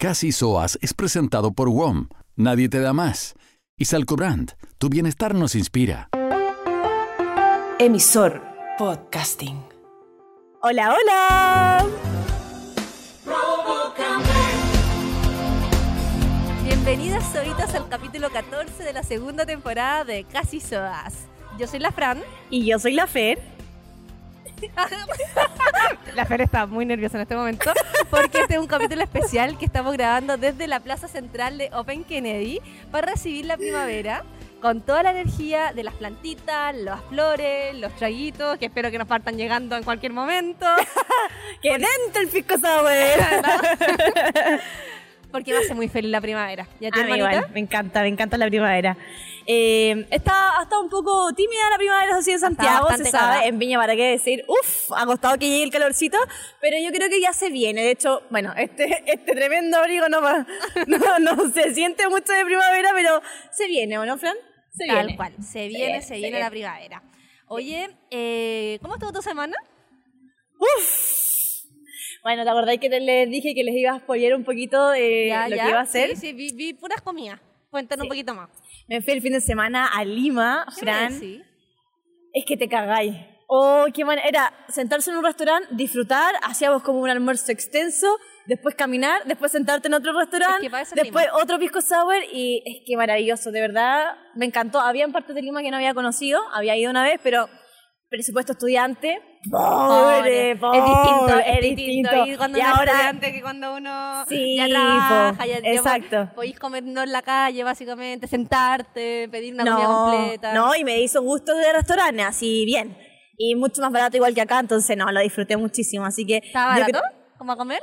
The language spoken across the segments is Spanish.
Casi Soas es presentado por WOM. Nadie te da más. Y Salcobrand, tu bienestar nos inspira. Emisor Podcasting. Hola, hola. Bienvenidas solitas al capítulo 14 de la segunda temporada de Casi Soas. Yo soy la Fran. Y yo soy la Fer. La Fer está muy nerviosa en este momento porque este es un capítulo especial que estamos grabando desde la plaza central de Open Kennedy para recibir la primavera con toda la energía de las plantitas, las flores, los traguitos, que espero que nos partan llegando en cualquier momento. ¡Que dentro el pisco sour! porque a ser muy feliz la primavera. ¿Ya A te mí igual, me encanta, me encanta la primavera. Eh, está, ha estado un poco tímida la primavera así en Santiago, se sabe, cara. en Viña para qué decir, uff, ha costado que llegue el calorcito, pero yo creo que ya se viene. De hecho, bueno, este, este tremendo abrigo no, va- no, no se siente mucho de primavera, pero se viene, ¿o no, Fran? Se Tal viene. cual, se viene, se, se viene viene. la primavera. Oye, eh, ¿cómo estuvo tu semana? Bueno, ¿te acordáis que les dije que les iba a spoiler un poquito eh, lo que iba a hacer? Sí, sí, vi, vi puras comidas. Cuéntanos un poquito más. Me fui el fin de semana a Lima, ¿Qué me Fran. decís? Es que te cagáis. Oh, qué manera. Era sentarse en un restaurante, disfrutar, hacíamos como un almuerzo extenso, después caminar, después sentarte en otro Es restaurante, que es después Lima. otro pisco sour y es que maravilloso, de verdad. Me encantó. Había partes de Lima que no había conocido, había ido una vez, pero presupuesto estudiante. Pobre, pobre, es distinto, es es distinto. distinto. ir cuando Y uno ahora- estudiante que cuando uno Sí, ya trabaja, ya, exacto. podéis comer no en la calle, básicamente, sentarte, pedir una comida completa. No, y me hizo gusto de restaurante, así bien. Y mucho más barato igual que acá, entonces no, lo disfruté muchísimo. Así que. ¿Estaba barato? creo- ¿Cómo a comer?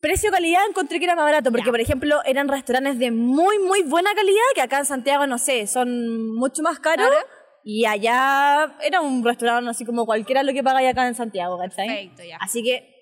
Precio-calidad encontré que era más barato, porque por ejemplo eran restaurantes de muy, muy buena calidad, que acá en Santiago, no sé, son mucho más caros. Claro. Y allá era un restaurante así como cualquiera lo que pagáis acá en Santiago, ¿cachai? Perfecto, ya. Así que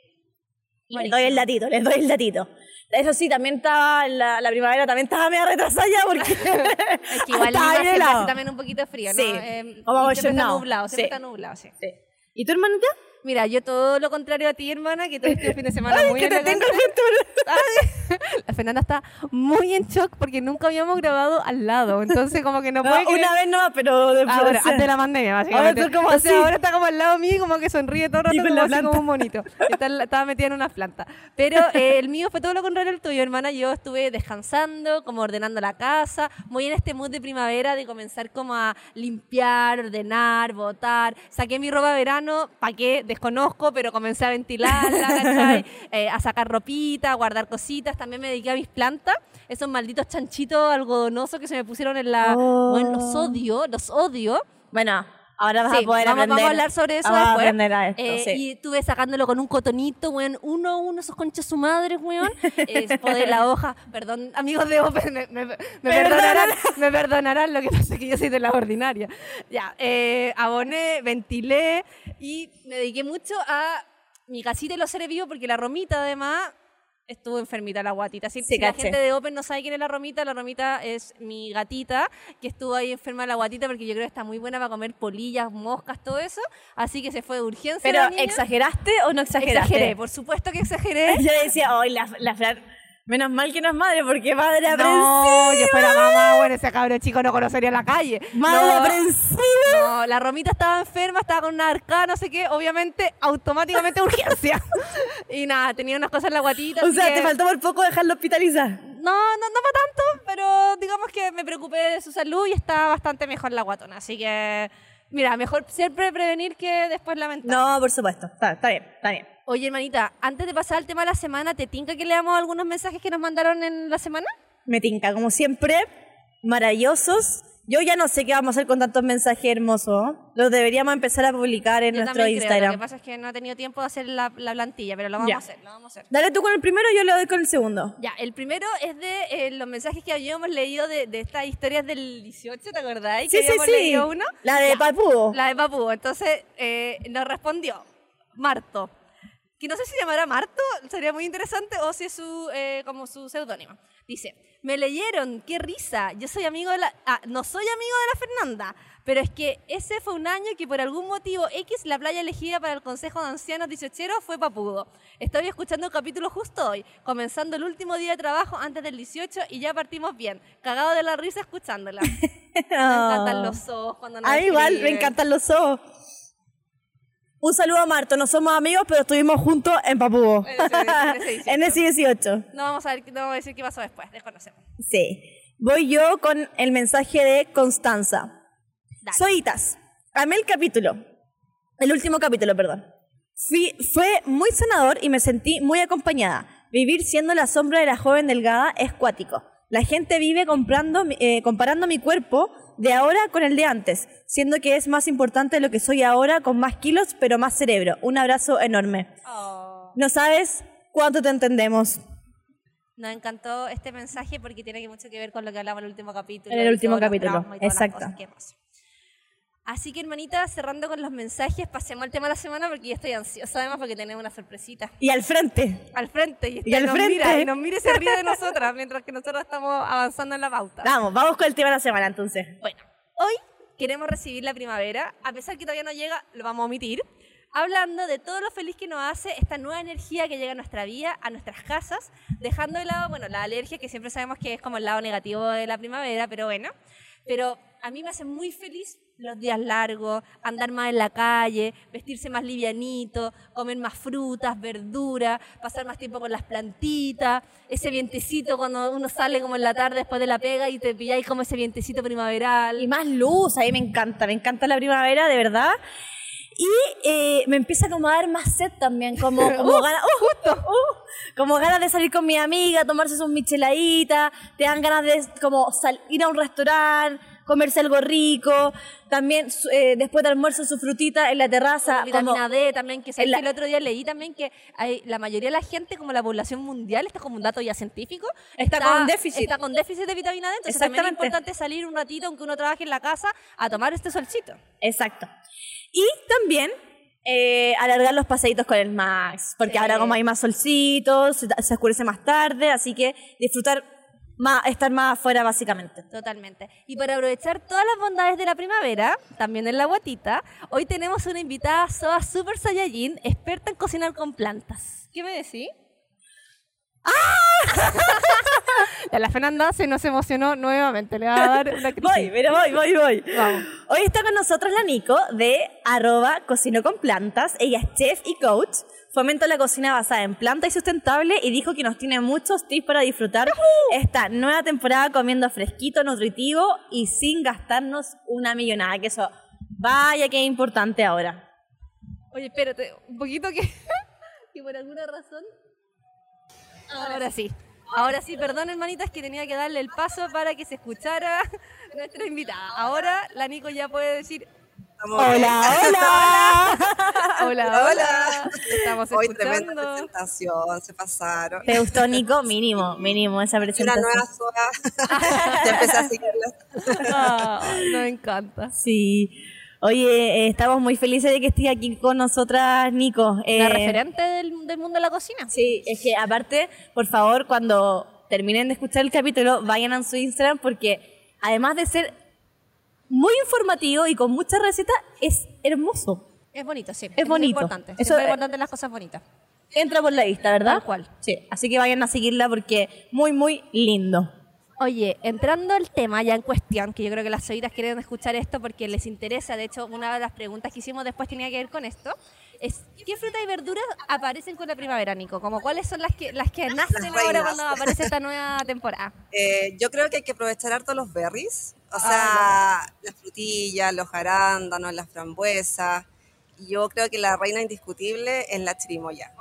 les doy el datito, les doy el datito. Eso sí, también estaba, la, la primavera también estaba media retrasada ya porque... Es que igual hace también un poquito frío, ¿no? Sí, Eh, siempre está nublado, siempre Sí. está nublado, sí. Sí. ¿Y tu hermanita? Mira, yo todo lo contrario a ti, hermana, que tuviste un fin de semana Ay, muy que te tengo futuro. La Fernanda está muy en shock porque nunca habíamos grabado al lado. Entonces, como que no, No, puede creer. una vez no, pero después... Ahora, antes de la pandemia, básicamente. Ahora como Entonces, así. ahora está como al lado mío, como que sonríe todo el rato, como, así como un monito. Estaba metida en una planta. Pero eh, el mío fue todo lo contrario al tuyo, hermana. Yo estuve descansando, como ordenando la casa, muy en este mood de primavera de comenzar como a limpiar, ordenar, botar. Saqué mi ropa de verano, ¿para qué? Desconozco, pero comencé a ventilarla. Eh, a sacar ropita, a guardar cositas. También me dediqué a mis plantas, esos malditos chanchitos algodonosos que se me pusieron en la... Oh. Bueno, los odio, los odio. Bueno, ahora vas Sí, a poder vamos, aprender. vamos a hablar sobre eso Vamos a después. aprender a esto, Eh, sí. Y estuve sacándolo con un cotonito, weón, uno a uno, esos conchas su madre, weón. Eh, podé la hoja, perdón, amigos de Open, me, me- me perdonarán, me perdonarán, lo que pasa es que yo soy de la ordinaria. Ya, eh, aboné, ventilé y me dediqué mucho a mi casita y los seres vivos porque la romita además estuvo enfermita la guatita. Si, Sí, si la gente de Open no sabe quién es la Romita, la Romita es mi gatita que estuvo ahí enferma la guatita porque yo creo que está muy buena para comer polillas, moscas, todo eso. Así que se fue de urgencia. Pero, la niña. ¿exageraste o no exageraste? Exageré, por supuesto que exageré. Yo decía, hoy la, la Fran, menos mal que no es madre, porque madre No, aprensiva. yo fuera mamá, bueno, ese cabrón chico no conocería la calle. Madre no, aprensiva. no, la Romita estaba enferma, estaba con una arcada, no sé qué, obviamente, automáticamente urgencia. y nada, tenía unas cosas en la guatita. O sea, que- te faltó por poco dejarlo hospitalizar. No, no, no para tanto, pero digamos que me preocupé de su salud y está bastante mejor la guatona. Así que, mira, mejor siempre prevenir que después lamentar. No, por supuesto. Está, está bien, está bien. Oye, hermanita, antes de pasar al tema de la semana, ¿te tinca que leamos algunos mensajes que nos mandaron en la semana? Me tinca, como siempre, maravillosos. Yo ya no sé qué vamos a hacer con tantos mensajes hermosos. Los deberíamos empezar a publicar en Yo nuestro también creo, Instagram. Lo que pasa es que no he tenido tiempo de hacer la, la plantilla, pero lo vamos Ya. a hacer, lo vamos a hacer. Dale tú con el primero, yo le doy con el segundo. Ya, el primero es de eh, los mensajes que habíamos leído de, de estas historias del 18, ¿te acordáis? Sí, que sí, habíamos sí. leído uno. La de. Papudo. La de Papu. Entonces eh, nos respondió Marto, que no sé si se llamará Marto, sería muy interesante, o si es su, eh, como su seudónimo. Dice, me leyeron, qué risa, yo soy amigo de la... Ah, no soy amigo de la Fernanda, pero es que ese fue un año que por algún motivo X, la playa elegida para el Consejo de Ancianos 18 fue Papudo. Estoy escuchando el capítulo justo hoy, comenzando el último día de trabajo antes del 18 y ya partimos bien. Cagado de la risa escuchándola. Me encantan los ojos cuando nos A mí igual, me encantan los ojos. Un saludo a Marto, no somos amigos, pero estuvimos juntos en Papugo. En ese- en ese 18. en ese 18. No vamos a ver, no vamos a decir qué pasó después, desconocemos. Sí. Voy yo con el mensaje de Constanza. Dale. Soitas, amé el capítulo. El último capítulo, perdón. Fui- fue muy sanador y me sentí muy acompañada. Vivir siendo la sombra de la joven delgada es cuático. La gente vive comprando, eh, comparando mi cuerpo de ahora con el de antes, siendo que es más importante lo que soy ahora con más kilos pero más cerebro. Un abrazo enorme. Oh. No sabes cuánto te entendemos. Nos encantó este mensaje porque tiene mucho que ver con lo que hablamos en el último capítulo. En el último capítulo, exacto. Así que, hermanita, cerrando con los mensajes, pasemos al tema de la semana porque yo estoy ansiosa además porque tenemos una sorpresita Y al frente. al frente. Y, Y al nos frente. Mira, y nos mira y se ríe de nosotras mientras que nosotros estamos avanzando en la pauta. Vamos, vamos con el tema de la semana entonces. Bueno, hoy queremos recibir la primavera, a pesar que todavía no llega, lo vamos a omitir, hablando de todo lo feliz que nos hace esta nueva energía que llega a nuestra vida, a nuestras casas, dejando de lado, bueno, la alergia, que siempre sabemos que es como el lado negativo de la primavera, pero bueno, pero a mí me hace muy feliz los días largos, andar más en la calle, vestirse más livianito, comer más frutas, verduras, pasar más tiempo con las plantitas, ese vientecito cuando uno sale como en la tarde después de la pega y te pilláis como ese vientecito primaveral. Y más luz, a mí me encanta, me encanta la primavera, de verdad. Y eh, me empieza como a dar más sed también, como, como ganas, ¡uh! ¡uh! como ganas de salir con mi amiga, tomarse sus micheladitas, te dan ganas de como sal- ir a un restaurante, comerse algo rico, también eh, después de almuerzo su frutita en la terraza. vitamina como- D también, que, la- que el otro día leí también que hay, la mayoría de la gente, como la población mundial, esto es como un dato ya científico, Está con déficit. Está con déficit de vitamina D, entonces también es importante salir un ratito, aunque uno trabaje en la casa, a tomar este solcito. Exacto. Y también eh, alargar los paseitos con el Max, porque Sí. ahora como hay más solcitos, se, se oscurece más tarde, así que disfrutar más, estar más afuera básicamente. Totalmente. Y para aprovechar todas las bondades de la primavera, también en la guatita, hoy tenemos una invitada Soa Super Saiyajin, experta en cocinar con plantas. ¿Qué me decís? ¡Ah! la Fernanda se nos emocionó nuevamente. Le va a dar una crisis. Voy, pero voy, voy, voy. Vamos. Hoy está con nosotros la Nico de arroba cocino con plantas. Ella es chef y coach. Fomenta la cocina basada en planta y sustentable y dijo que nos tiene muchos tips para disfrutar esta nueva temporada comiendo fresquito, nutritivo y sin gastarnos una millonada. Que eso, vaya que es importante ahora. Oye, espérate, un poquito que, que por alguna razón... Ahora sí. Ahora sí, perdón hermanitas que tenía que darle el paso para que se escuchara nuestra invitada. Ahora la Nico ya puede decir Hola, hola. hola, hola. Estamos Hoy tremenda escuchando. presentación, se pasaron. ¿Te gustó, Nico? Mínimo, mínimo esa Una presentación. nueva soa. ya empecé a seguirla. Ah, nos encanta. Sí. Oye, eh, estamos muy felices de que estés aquí con nosotras, Nico. Una Eh, referente del, del mundo de la cocina. Sí, es que aparte, por favor, cuando terminen de escuchar el capítulo, vayan a su Instagram porque además de ser muy informativo y con muchas recetas, es hermoso. Es bonito, sí. Es bonito. importante. Eso Siempre es es- importante las cosas bonitas. Entra por la vista, ¿verdad? Tal cual. Sí, así que vayan a seguirla porque muy, muy lindo. Oye, entrando al tema ya en cuestión, que yo creo que las oídas quieren escuchar esto porque les interesa, de hecho, una de las preguntas que hicimos después tenía que ver con esto, es ¿qué frutas y verduras aparecen con la primavera, Nico? Como cuáles son las que las que nacen ahora reinas. cuando aparece esta nueva temporada. Eh, yo creo que hay que aprovechar harto los berries, o sea, las frutillas, los arándanos, las frambuesas. Y Yo creo que la reina indiscutible es la chirimoya.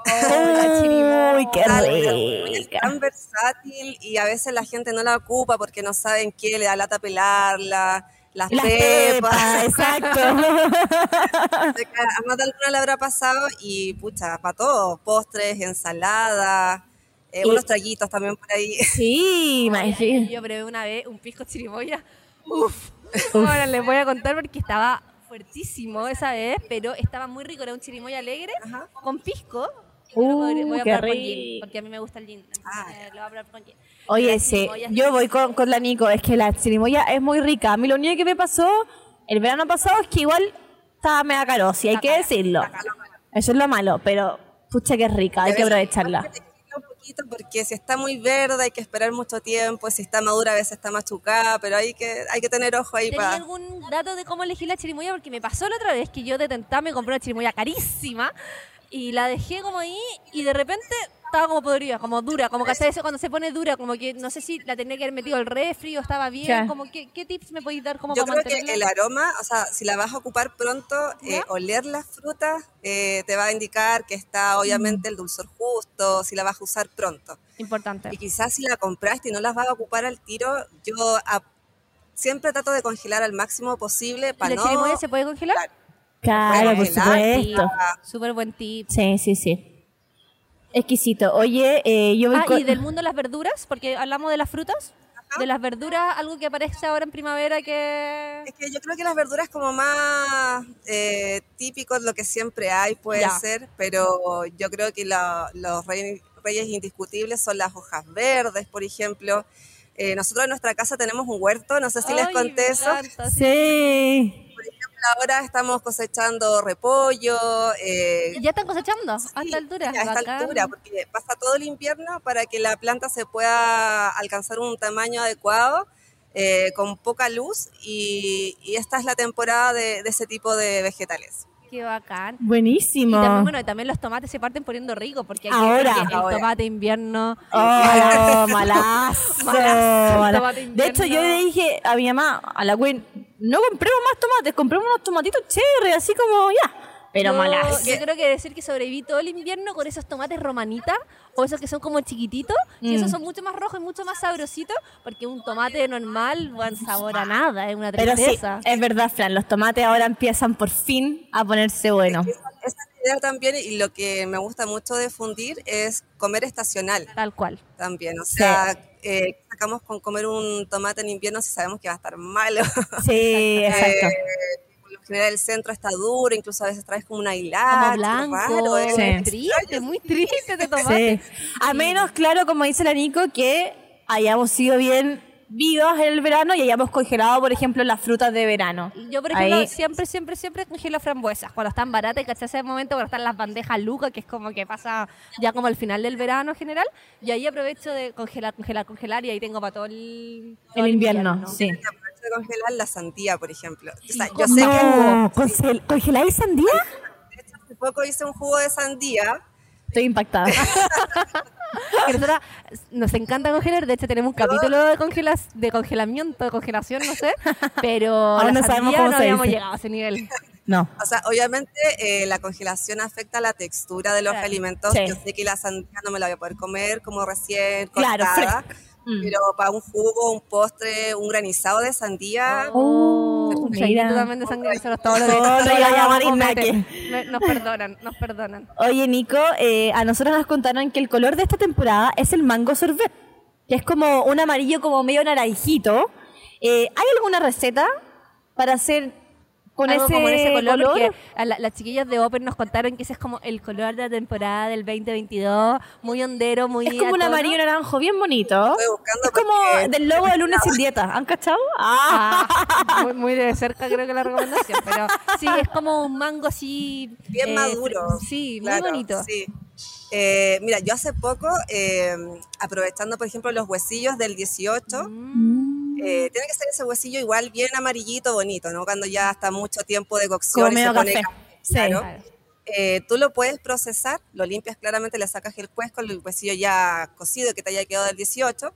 Uy, qué Tal, Es rica. tan versátil y a veces la gente no la ocupa porque no saben qué, le da lata pelarla, las, Las pepas. pepas, exacto. A más de alguna le habrá pasado y pucha, para todo, postres, ensaladas, eh, unos traguitos también por ahí. sí, imagínate. Yo probé una vez un pisco chirimoya. Uf. Ahora les voy a contar porque estaba fuertísimo esa vez, pero estaba muy rico. Era un chirimoya alegre Ajá. con pisco Uh, voy- a qué rico. gin, porque a mí me gusta el gin. Ah, lo voy a probar con gin. Oye, sí, yo voy con, con la Nico, es que la chirimoya es muy rica. A mí lo único que me pasó el verano pasado es que igual estaba mega caro, si hay que decirlo. Eso es lo malo, pero pucha que es rica, hay que aprovecharla. Hay que elegirla un poquito porque si está muy verde hay que esperar mucho tiempo, si está madura a veces está machucada, pero hay que, hay que tener ojo ahí ¿Tenía para... algún dato de cómo elegir la chirimoya? Porque me pasó la otra vez que yo de tentar me compré una chirimoya carísima y la dejé como ahí y de repente estaba como podrida, como dura, como que hace eso cuando se pone dura, como que no sé si la tenía que haber metido al refri o estaba bien, como que, ¿qué tips me podéis dar como Yo para creo que el aroma, o sea, si la vas a ocupar pronto, eh, oler las frutas eh, te va a indicar que está obviamente el dulzor justo, si la vas a usar pronto. Importante. Y quizás si la compraste y no las vas a ocupar al tiro, yo a- siempre trato de congelar al máximo posible para ¿La no... chirimoya se puede congelar? Claro, por Congelar, supuesto. Súper buen tip. Sí, sí, sí. Exquisito. Oye, eh, yo voy Ah, con- y del mundo de las verduras, porque hablamos de las frutas. De las verduras, algo que aparece ahora en primavera que... Es que yo creo que las verduras como más eh, típicos, lo que siempre hay puede Ya. ser, pero yo creo que los rey- reyes indiscutibles son las hojas verdes, por ejemplo. Eh, nosotros en nuestra casa tenemos un huerto, no sé si les conté eso. encanta, sí. Ahora estamos cosechando repollo. eh, ¿Ya están cosechando? ¿A sí, esta altura? a esta Bacán. altura, porque pasa todo el invierno para que la planta se pueda alcanzar un tamaño adecuado, eh, con poca luz, y, y esta es la temporada de, de ese tipo de vegetales. Qué bacán. Buenísimo. Y también, bueno, también los tomates se parten poniendo ricos, porque hay que Ahora. el Ahora. tomate invierno... Oh, malazo. Malazo, mala- tomate De hecho, yo invierno. le dije a mi mamá, a la Gwen, no compremos más tomates, compremos unos tomatitos cherry, así como ya. Pero yo, malazo. yo creo que decir que sobreviví todo el invierno con esos tomates romanitas o esos que son como chiquititos, y Mm. esos son mucho más rojos y mucho más sabrositos, porque un tomate normal, buen sabor a nada, es una Pero sí, tristeza. es verdad, Fran, los tomates ahora empiezan por fin a ponerse buenos. Esa, esa es la idea también, y lo que me gusta mucho de fundir es comer estacional Tal cual. también. O sea, eh, sacamos con comer un tomate en invierno si sabemos que va a estar malo. Sí, exacto. Lo general el centro está duro, incluso a veces traes como una hilada. Como blanco, raro, Sí. triste, muy triste de tomate. Sí. A menos, claro, como dice la Nico, que hayamos sido bien vivas en el verano y hayamos congelado, por ejemplo, las frutas de verano. Yo, por ejemplo, Ahí- siempre, siempre, siempre congelo frambuesas. Cuando están baratas, ¿cachai? Ese momento cuando están las bandejas lucas, que es como que pasa ya como el final del verano en general. Y ahí aprovecho de congelar, congelar, congelar y ahí tengo para todo el, todo El invierno, sí. Aprovecho de congelar la sandía, por ejemplo. O sea, ¿Y yo sé que No, ¿congel- ¿congeláis sandía? hace poco hice un jugo de sandía. Estoy impactada. Que nosotras nos encanta congelar, de hecho tenemos un capítulo de congelas, de congelamiento, de congelación, no sé, pero Aún la no sabemos cómo no se habíamos dice. llegado a ese nivel. No. O sea, obviamente eh, la congelación afecta la textura de los Claro. alimentos. Sí. Yo sé que la sandía no me la voy a poder comer como recién Claro, cortada. fresca. Mm. Pero para un jugo, un postre, un granizado de sandía, Oh, un mira. chayito también de nosotros todos los. Oh, Nos perdonan, nos perdonan. Oye, Nico, eh, a nosotros nos contaron que el color de esta temporada es el mango sorbet, que es como un amarillo como medio naranjito. Eh, ¿Hay alguna receta para hacer con Algo ese, como en ese color, color? porque a la- las chiquillas de Open nos contaron que ese es como el color de la temporada del 2022, muy hondero, muy Es como un amarillo naranjo bien bonito. Estoy buscando Es como del logo de lunes sin dieta. ¿Han cachado? Ah. Ah, muy, muy de cerca creo que la recomendación, pero sí, es como un mango así... bien eh, maduro. Sí, Claro, muy bonito. Sí. Eh, mira, yo hace poco, eh, aprovechando por ejemplo los huesillos del 18, Mm. Eh, tiene que ser ese huesillo igual bien amarillito, bonito, ¿no? Cuando ya está mucho tiempo de cocción Como y se medio pone café. café, Sí. claro. Claro. Eh, tú lo puedes procesar, lo limpias claramente, le sacas el cuesco, el huesillo ya cocido que te haya quedado del 18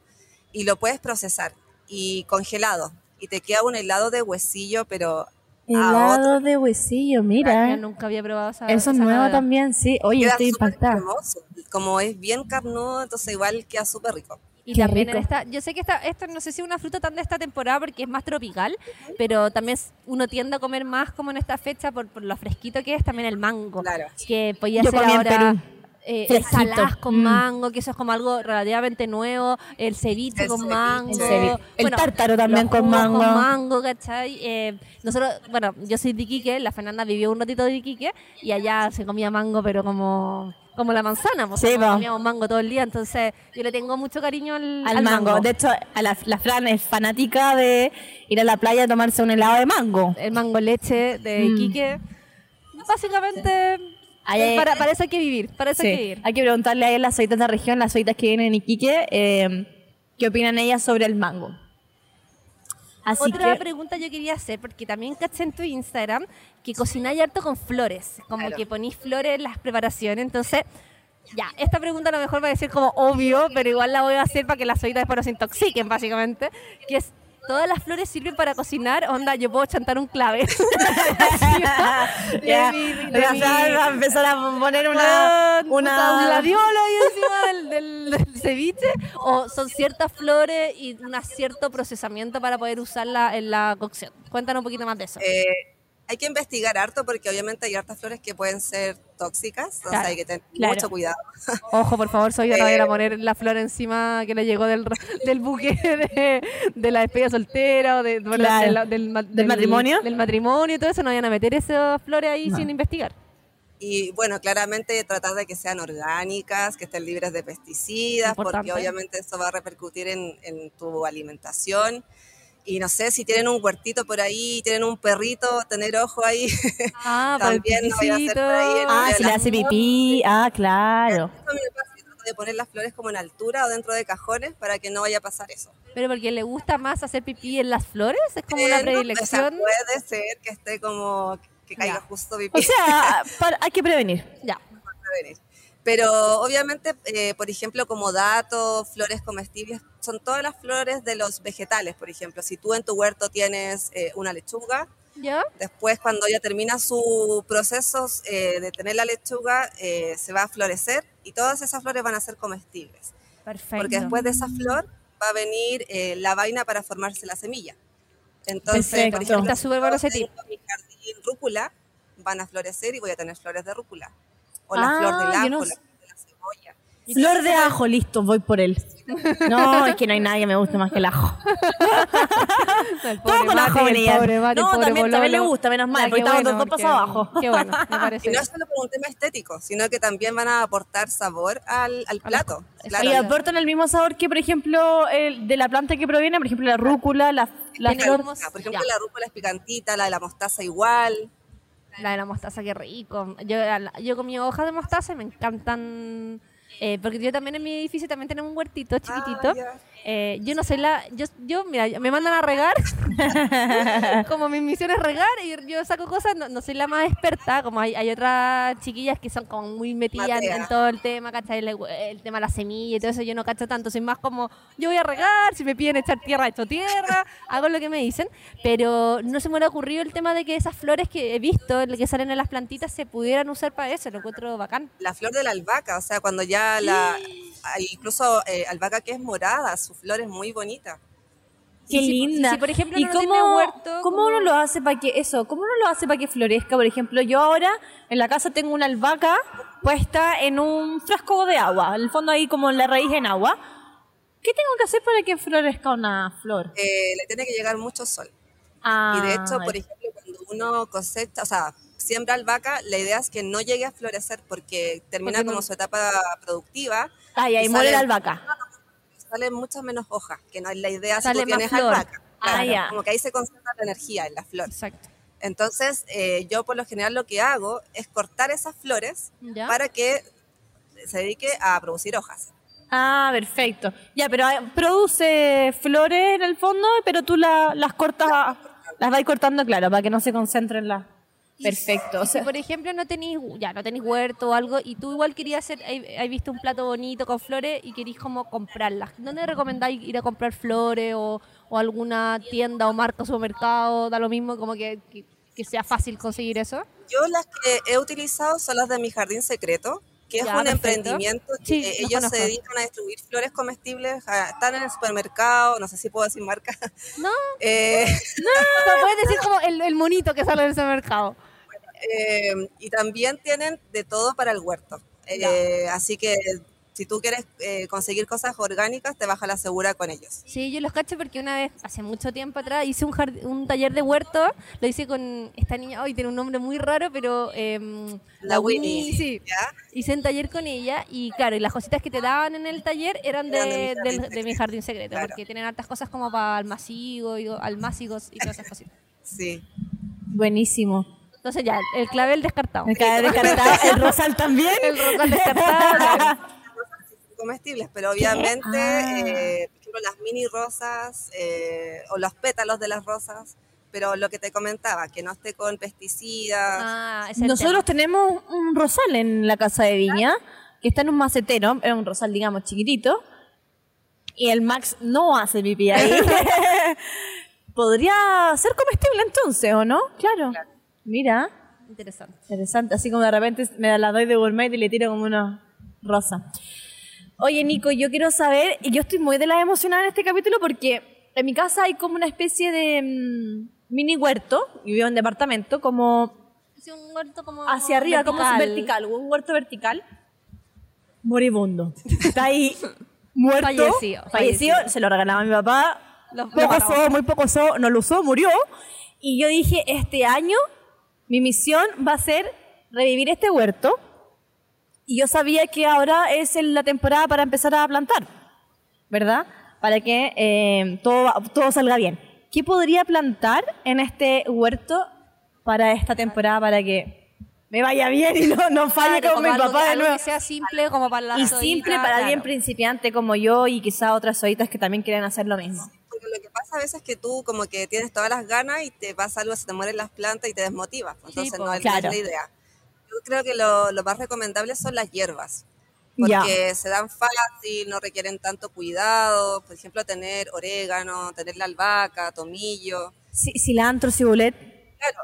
y lo puedes procesar y congelado y te queda un helado de huesillo, pero Helado de huesillo, Yo mira. nunca había probado esa Eso es nuevo también, sí. Oye, queda estoy impactada. hermoso. Como es bien carnudo, entonces igual queda súper rico. Y Qué también en esta, yo sé que esta, esta no sé si es una fruta tan de esta temporada porque es más tropical, pero también es- uno tiende a comer más como en esta fecha por, por lo fresquito que es también el mango. Claro. Que podía Yo ser ahora eh, ensaladas con Mm. mango, que eso es como algo relativamente nuevo, el ceviche El con ceviche. mango. El ceviche. El tártaro también con mango. Con mango, ¿cachai? Eh, nosotros, bueno, yo soy de Iquique, la Fernanda vivió un ratito de Iquique y allá se comía mango, pero como como la manzana, pues Sí, nosotros po. comíamos mango todo el día, entonces yo le tengo mucho cariño al, Al al mango. De hecho, a la, la Fran es fanática de ir a la playa a tomarse un helado de mango. el mango leche de Mm. Iquique. Básicamente, Ay, ay, para, para eso hay que vivir, para eso Sí. hay que vivir. Hay que preguntarle a las soitas de la región, las soitas que vienen en Iquique, eh, qué opinan ellas sobre el mango. Así Otra que, pregunta yo quería hacer, porque también caché en tu Instagram que cocináis harto con flores, como Claro. que ponís flores en las preparaciones, entonces... Ya, esta pregunta a lo mejor va a decir como obvio, pero igual la voy a hacer para que las oídas después no se intoxiquen, básicamente. Que es, ¿todas las flores sirven para cocinar? Onda, yo puedo chantar un clave. ya, va a empezar a poner una, un una, gladiola ahí encima del, del- del ceviche o son ciertas flores y un cierto procesamiento para poder usarla en la cocción. Cuéntanos un poquito más de eso. Eh, hay que investigar harto porque obviamente hay hartas flores que pueden ser tóxicas, entonces Claro, hay que tener claro. mucho cuidado. Ojo, por favor, soy yo no voy a poner la flor encima que le llegó del, del buque de, de la despedida soltera o de, bueno, Claro. de la- del, ma- ¿Del matrimonio? Del matrimonio y todo eso, no vayan a meter esas flores ahí sin investigar. Y bueno, claramente tratar de que sean orgánicas, que estén libres de pesticidas, Importante. porque obviamente eso va a repercutir en, en tu alimentación. Y no sé, si tienen un huertito por ahí, tienen un perrito, tener ojo ahí. Ah, el También no voy a hacer pisicito. por ahí en- Ah, si le la hace pipí, ah, claro. Trato de poner las flores como en altura o dentro de cajones para que no vaya a pasar eso. Pero porque le gusta más hacer pipí en las flores, es como una Eh, no, predilección. o sea, puede ser que esté como que caiga Ya. justo pipí. O sea, para- hay que prevenir. Ya. prevenir. Pero obviamente, eh, por ejemplo, como dato, flores comestibles, son todas las flores de los vegetales, por ejemplo. Si tú en tu huerto tienes eh, una lechuga, ¿Ya? después cuando ya termina su proceso eh, de tener la lechuga, eh, se va a florecer y todas esas flores van a ser comestibles. Perfecto. Porque después de esa flor va a venir eh, la vaina para formarse la semilla. Entonces, Perfecto. por ejemplo, Está súper bueno ese mi jardín rúcula, van a florecer y voy a tener flores de rúcula. O la Ah, flor del yo ajo, no la de la cebolla. Flor de ajo, listo, voy por él. No, es que no hay nadie que me guste más que el ajo. El Todo con ajo venía. No, también, también le gusta, menos mal, porque estamos bueno, dos pasos abajo. Qué bueno, me parece. Y no es solo por un tema estético, sino que también van a aportar sabor al, al plato. Claro. Y aportan el mismo sabor que, por ejemplo, el de la planta que proviene, por ejemplo, la rúcula, la, la flor. Ah, Por ejemplo, Ya. la rúcula es picantita, la de la mostaza igual. La de la mostaza, qué rico. Yo, yo comí hojas de mostaza y me encantan. eh, porque yo también en mi edificio también tenemos un huertito chiquitito. Ah. Eh, yo no soy la. Yo, yo, mira, me mandan a regar. como mi misión es regar y yo saco cosas. No, no soy la más experta. Como hay, hay otras chiquillas que son como muy metidas en, todo el tema, ¿cachai? El, el tema de la semilla y todo eso. Yo no cacho tanto. Soy más como. Yo voy a regar. Si me piden echar tierra, echo tierra. hago lo que me dicen. Pero no se me ha ocurrido el tema de que esas flores que he visto, que salen en las plantitas, se pudieran usar para eso. Lo encuentro bacán. La flor de la albahaca, o sea, cuando ya la... hay Incluso eh, albahaca que es morada, su flor es muy bonita. Qué si- linda. si, por ejemplo, ¿Y uno cómo, tiene huerto, cómo como- uno lo hace para que eso? ¿Cómo uno lo hace para que florezca? Por ejemplo, yo ahora en la casa tengo una albahaca puesta en un frasco de agua, en el fondo ahí como la raíz en agua. ¿Qué tengo que hacer para que florezca una flor? Eh, le tiene que llegar mucho sol. Ah, Y de hecho, por ejemplo, cuando uno cosecha, o sea, siembra albahaca, la idea es que no llegue a florecer porque termina Porque no- como su etapa productiva. Ay, ahí y muere la albahaca. Salen muchas menos hojas, que no es la idea Sale si tú tienes flor. albahaca. Ah, ya. Como que ahí se concentra la energía en la flor. Exacto. Entonces, eh, yo por lo general lo que hago es cortar esas flores para que se dedique a producir hojas. Ah, perfecto. Ya, pero eh, produce flores en el fondo, pero tú la- las cortas, las vas cortando, claro, para que no se concentren las... Perfecto. O Si por ejemplo no tenéis, ya no tenéis huerto o algo y tú igual querías hacer, hay visto un plato bonito con flores y queréis como comprarlas. ¿Dónde recomendáis ir a comprar flores o, o alguna tienda o marca o supermercado? Da lo mismo como que, que, que sea fácil conseguir eso. Yo las que he utilizado son las de mi jardín secreto, que es Ya, un perfecto. emprendimiento que Sí, los ellos se dedican a distribuir flores comestibles, están en el supermercado, no sé si puedo decir marca. No, Eh, o sea, puedes decir como el, el monito que sale del supermercado. Eh, y también tienen de todo para el huerto. Eh, así que si tú quieres eh, conseguir cosas orgánicas, te vas a la segura con ellos. Sí, yo los cacho porque una vez, hace mucho tiempo atrás, hice un, jard- un taller de huerto. Lo hice con esta niña, hoy tiene un nombre muy raro, pero. em, La Winnie, Sí. ¿ya? Hice un taller con ella y claro, y las cositas que te daban en el taller eran de, Eran de mi jardín de mi secreto. jardín secreto, Claro. porque tienen hartas cosas como para almacigos y, almácigos y todas esas cositas. Sí. Buenísimo. Entonces ya, el clavel descartado. El cabello descartado, el rosal también. El rosal descartado. comestibles, pero obviamente, Ah. eh, por ejemplo, las mini rosas eh, o los pétalos de las rosas, pero lo que te comentaba, que no esté con pesticidas. Ah, ese es el Nosotros tema. tenemos un rosal en la casa de Viña, que está en un macetero, es un rosal, digamos, chiquitito, y el Max no hace pipí ahí. Podría ser comestible entonces, ¿o no? Claro. Mira, Interesante. interesante. Así como de repente me la doy de gourmet y le tiro como una rosa. Oye, Nico, yo quiero saber, y yo estoy muy de la emocionada en este capítulo porque en mi casa hay como una especie de mm, mini huerto, y vivo en departamento, como Sí, un huerto como hacia arriba, como es vertical, un huerto vertical. Moribundo. Está ahí muerto, Fallecido, fallecido, fallecido. se lo regalaba a mi papá. Lo- lo poco paró. usó, muy poco usó, no lo usó, murió. Y yo dije, este año mi misión va a ser revivir este huerto. Y yo sabía que ahora es la temporada para empezar a plantar, ¿verdad? Para que eh, todo, todo salga bien. ¿Qué podría plantar en este huerto para esta temporada para que me vaya bien y no, no falle Claro, con mi algo papá de nuevo? que sea simple como para la Y soita, simple para alguien principiante como yo y quizá otras soitas que también quieren hacer lo mismo. Lo que pasa a veces es que tú como que tienes todas las ganas y te pasa algo, se te mueren las plantas y te desmotivas. Entonces po, no, es- claro. no es la idea. Yo creo que lo, lo más recomendable son las hierbas. Porque se dan fácil, no requieren tanto cuidado. Por ejemplo, tener orégano, tener la albahaca, tomillo. Ci- cilantro, cibulet. Claro,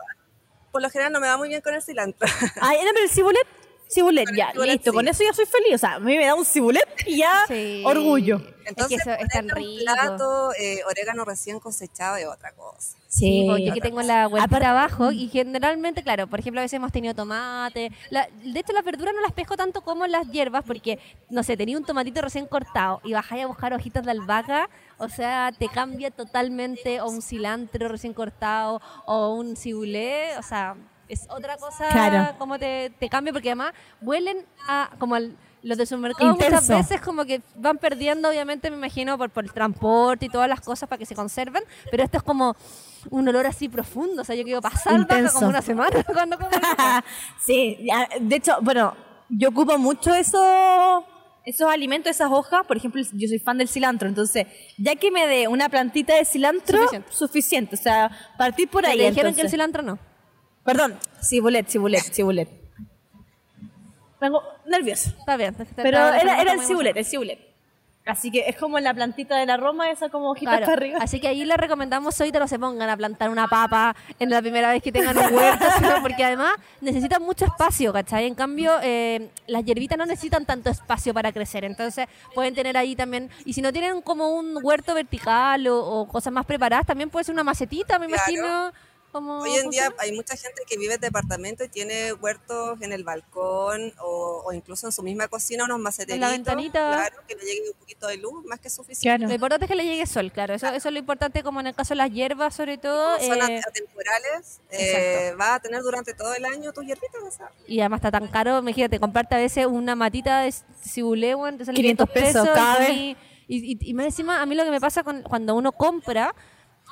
por lo general no me va muy bien con el cilantro. Ay, no, pero el cibulet, cibulet, ya, cibulet, listo. sí. Con eso ya soy feliz. O sea, a mí me da un cibulet y ya Sí. orgullo. Entonces, es que eso es tan rico. plato, eh, orégano recién cosechado es otra cosa. Sí, porque yo que tengo la Aparte- abajo y generalmente, claro, por ejemplo, a veces hemos tenido tomate. La- de hecho, las verduras no las pesco tanto como las hierbas porque, no sé, tenía un tomatito recién cortado y bajáis a buscar hojitas de albahaca, o sea, te cambia totalmente o un cilantro recién cortado o un cibulé, o sea, es otra cosa Claro. como te, te cambia porque además huelen a como al- los de supermercado muchas Intenso. veces como que van perdiendo, obviamente, me imagino, por, por el transporte y todas las cosas para que se conserven, pero esto es como un olor así profundo, o sea, yo quiero pasar como una semana cuando como sí, de hecho, bueno, yo ocupo mucho eso, esos alimentos, esas hojas. Por ejemplo, yo soy fan del cilantro, entonces, ya que me dé una plantita de cilantro, Suficiente. suficiente. O sea, partir por Te ahí. dijeron que el cilantro no. Perdón, cibulet, cibulet, cibulet. Vengo nerviosa. Está bien. te- te- Pero era, era el cibulet, el cibulet. Así que es como la plantita de la Roma, esa como hojita Claro, para arriba. Así que ahí les recomendamos hoy que no se pongan a plantar una papa en la primera vez que tengan un huerto, sino porque además necesitan mucho espacio, ¿cachai? En cambio, eh, las hierbitas no necesitan tanto espacio para crecer, entonces pueden tener ahí también, y si no tienen como un huerto vertical o, o cosas más preparadas, también puede ser una macetita, me Claro. imagino. Como Hoy en día hay mucha gente que vive en departamento y tiene huertos en el balcón o, o incluso en su misma cocina unos maceteritos. ventanita. Claro, que le llegue un poquito de luz, más que suficiente. Claro. Lo importante es que le llegue sol, claro. Eso, eso es lo importante, como en el caso de las hierbas, sobre todo. Como son eh, atemporales, eh, vas a tener durante todo el año tus hierbitas. sea, Y además está tan caro, imagínate, comprarte a veces una matita de cibulé, weón, te sale 500 pesos cada vez. Y, y, y más encima, a mí lo que me pasa con, cuando uno compra,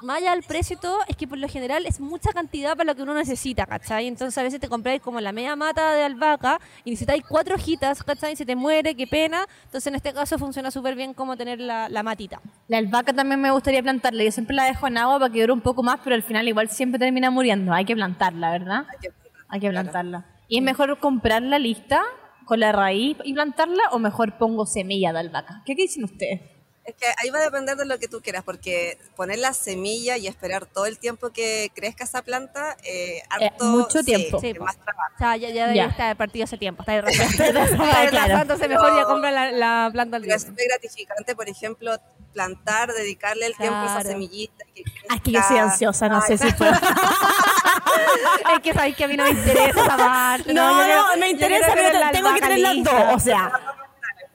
más allá del precio y todo, es que por lo general es mucha cantidad para lo que uno necesita, ¿cachai? Entonces a veces te compráis como la media mata de albahaca y necesitáis cuatro hojitas, ¿cachai? Y se te muere, qué pena. Entonces en este caso funciona súper bien como tener la, la matita. La albahaca también me gustaría plantarla. Yo siempre la dejo en agua para que dure un poco más, pero al final igual siempre termina muriendo. Hay que plantarla, ¿verdad? hay que- Hay que plantarla. ¿Y es mejor comprarla lista con la raíz y plantarla o mejor pongo semilla de albahaca? ¿Qué, qué dicen ustedes? Es que ahí va a depender de lo que tú quieras, porque poner la semilla y esperar todo el tiempo que crezca esa planta, eh, harto, mucho sí, tiempo. Sí, po. más trabajo. O sea, ya, ya, Ya. está partido hace tiempo, está. Claro. está retrasándose, mejor ya compra la, la planta al Pero es día. súper gratificante, por ejemplo, plantar, dedicarle el tiempo a esa Claro. semillita. Que Ah, es que yo soy crezca. ansiosa, no sé Ay, si puedo. Es que sabéis que a mí no me interesa esa parte. No, yo quiero- no, me interesa, pero tengo que tener las dos. O sea,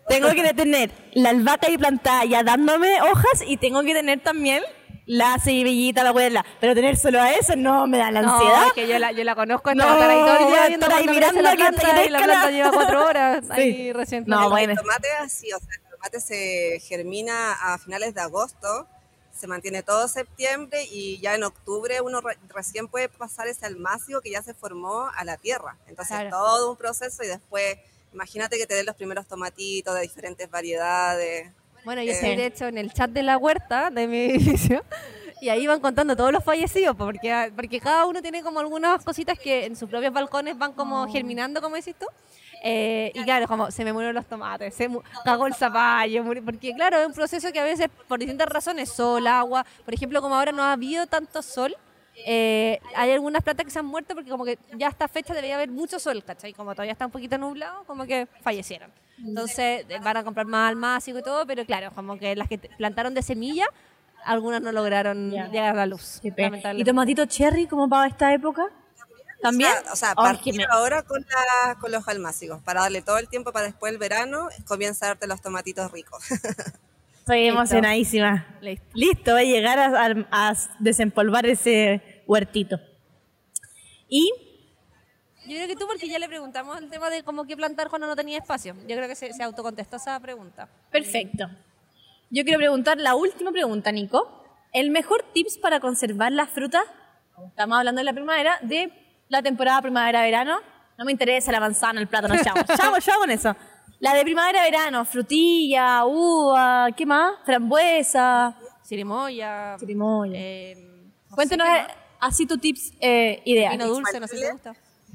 tengo que tener la albahaca ahí plantada ya dándome hojas y tengo que tener también la cebillita, la abuela. Pero tener solo a eso no me da la ansiedad. No, es que yo la, yo la conozco, No, estaba ahí todo el día viendo ahí mirando la planta y la planta lleva cuatro horas Sí. ahí recién. No, bueno. El tomate así, o sea, el tomate se germina a finales de agosto, se mantiene todo septiembre y ya en octubre uno re- recién puede pasar ese almácigo que ya se formó a la tierra. Entonces Claro. todo un proceso y después imagínate que te den los primeros tomatitos de diferentes variedades. Bueno, yo Eh, estoy de hecho en el chat de la huerta de mi edificio y ahí van contando todos los fallecidos, po, porque, porque cada uno tiene como algunas cositas que en sus propios balcones van como germinando, como decís tú. Eh, y claro, como se me murieron los tomates, se mu- cagó el zapallo, porque claro, es un proceso que a veces por distintas razones, sol, agua, por ejemplo, como ahora no ha habido tanto sol, eh, hay algunas plantas que se han muerto porque como que ya a esta fecha debería haber mucho sol, ¿cachai? Como todavía está un poquito nublado, como que fallecieron. Entonces eh, van a comprar más almácigo y todo, pero claro, como que las que plantaron de semilla, algunas no lograron Ya. llegar a la luz. ¿Y tomatito cherry como para esta época? ¿También? O sea, o sea, partir me- ahora con, la- con los almácigos, para darle todo el tiempo para después el verano, comienza a darte los tomatitos ricos. Estoy Listo. emocionadísima. Listo. Listo, voy a llegar a, a- a desempolvar ese huertito. Y Yo creo que tú, porque ya le preguntamos el tema de cómo qué plantar cuando no tenía espacio. Yo creo que se, se autocontestó esa pregunta. Perfecto. Yo quiero preguntar la última pregunta, Nico. ¿El mejor tips para conservar las frutas? Estamos hablando de la primavera, de la temporada primavera-verano. No me interesa la manzana, el plátano, chavo. Chavo, chavo con eso. La de primavera-verano, frutilla, uva, ¿qué más? Frambuesa, Cirimoya. chirimoya. eh, no sé qué eh, así tu tips eh, ideal. Vino dulce, no sé si te gusta.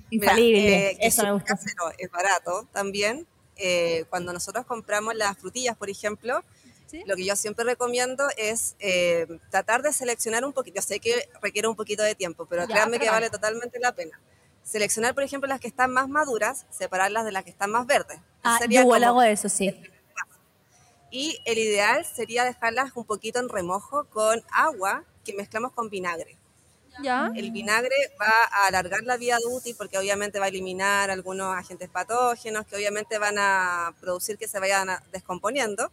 Mira, Infalible. eh, que eso me gusta. casero, es barato también. Eh, cuando nosotros compramos las frutillas, por ejemplo, ¿Sí? lo que yo siempre recomiendo es eh, tratar de seleccionar un poquito. Yo sé que requiere un poquito de tiempo, pero Ya, créanme pero que vale totalmente la pena. Seleccionar, por ejemplo, las que están más maduras, separarlas de las que están más verdes. Ah, Sería yo igual hago eso, sí. Y el ideal sería dejarlas un poquito en remojo con agua que mezclamos con vinagre. ¿Ya? El vinagre va a alargar la vida útil porque obviamente va a eliminar algunos agentes patógenos que obviamente van a producir que se vayan descomponiendo.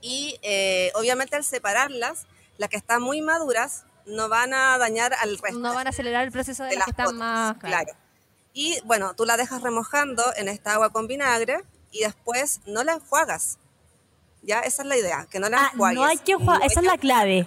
Y eh, obviamente al separarlas, las que están muy maduras no van a dañar al resto No van a acelerar el proceso de, de las que están más... otras, claro. Y bueno, tú la dejas remojando en esta agua con vinagre y después no la enjuagas. Ya, esa es la idea, que no la Ah, enjuagues. no hay que No hay esa es la clave.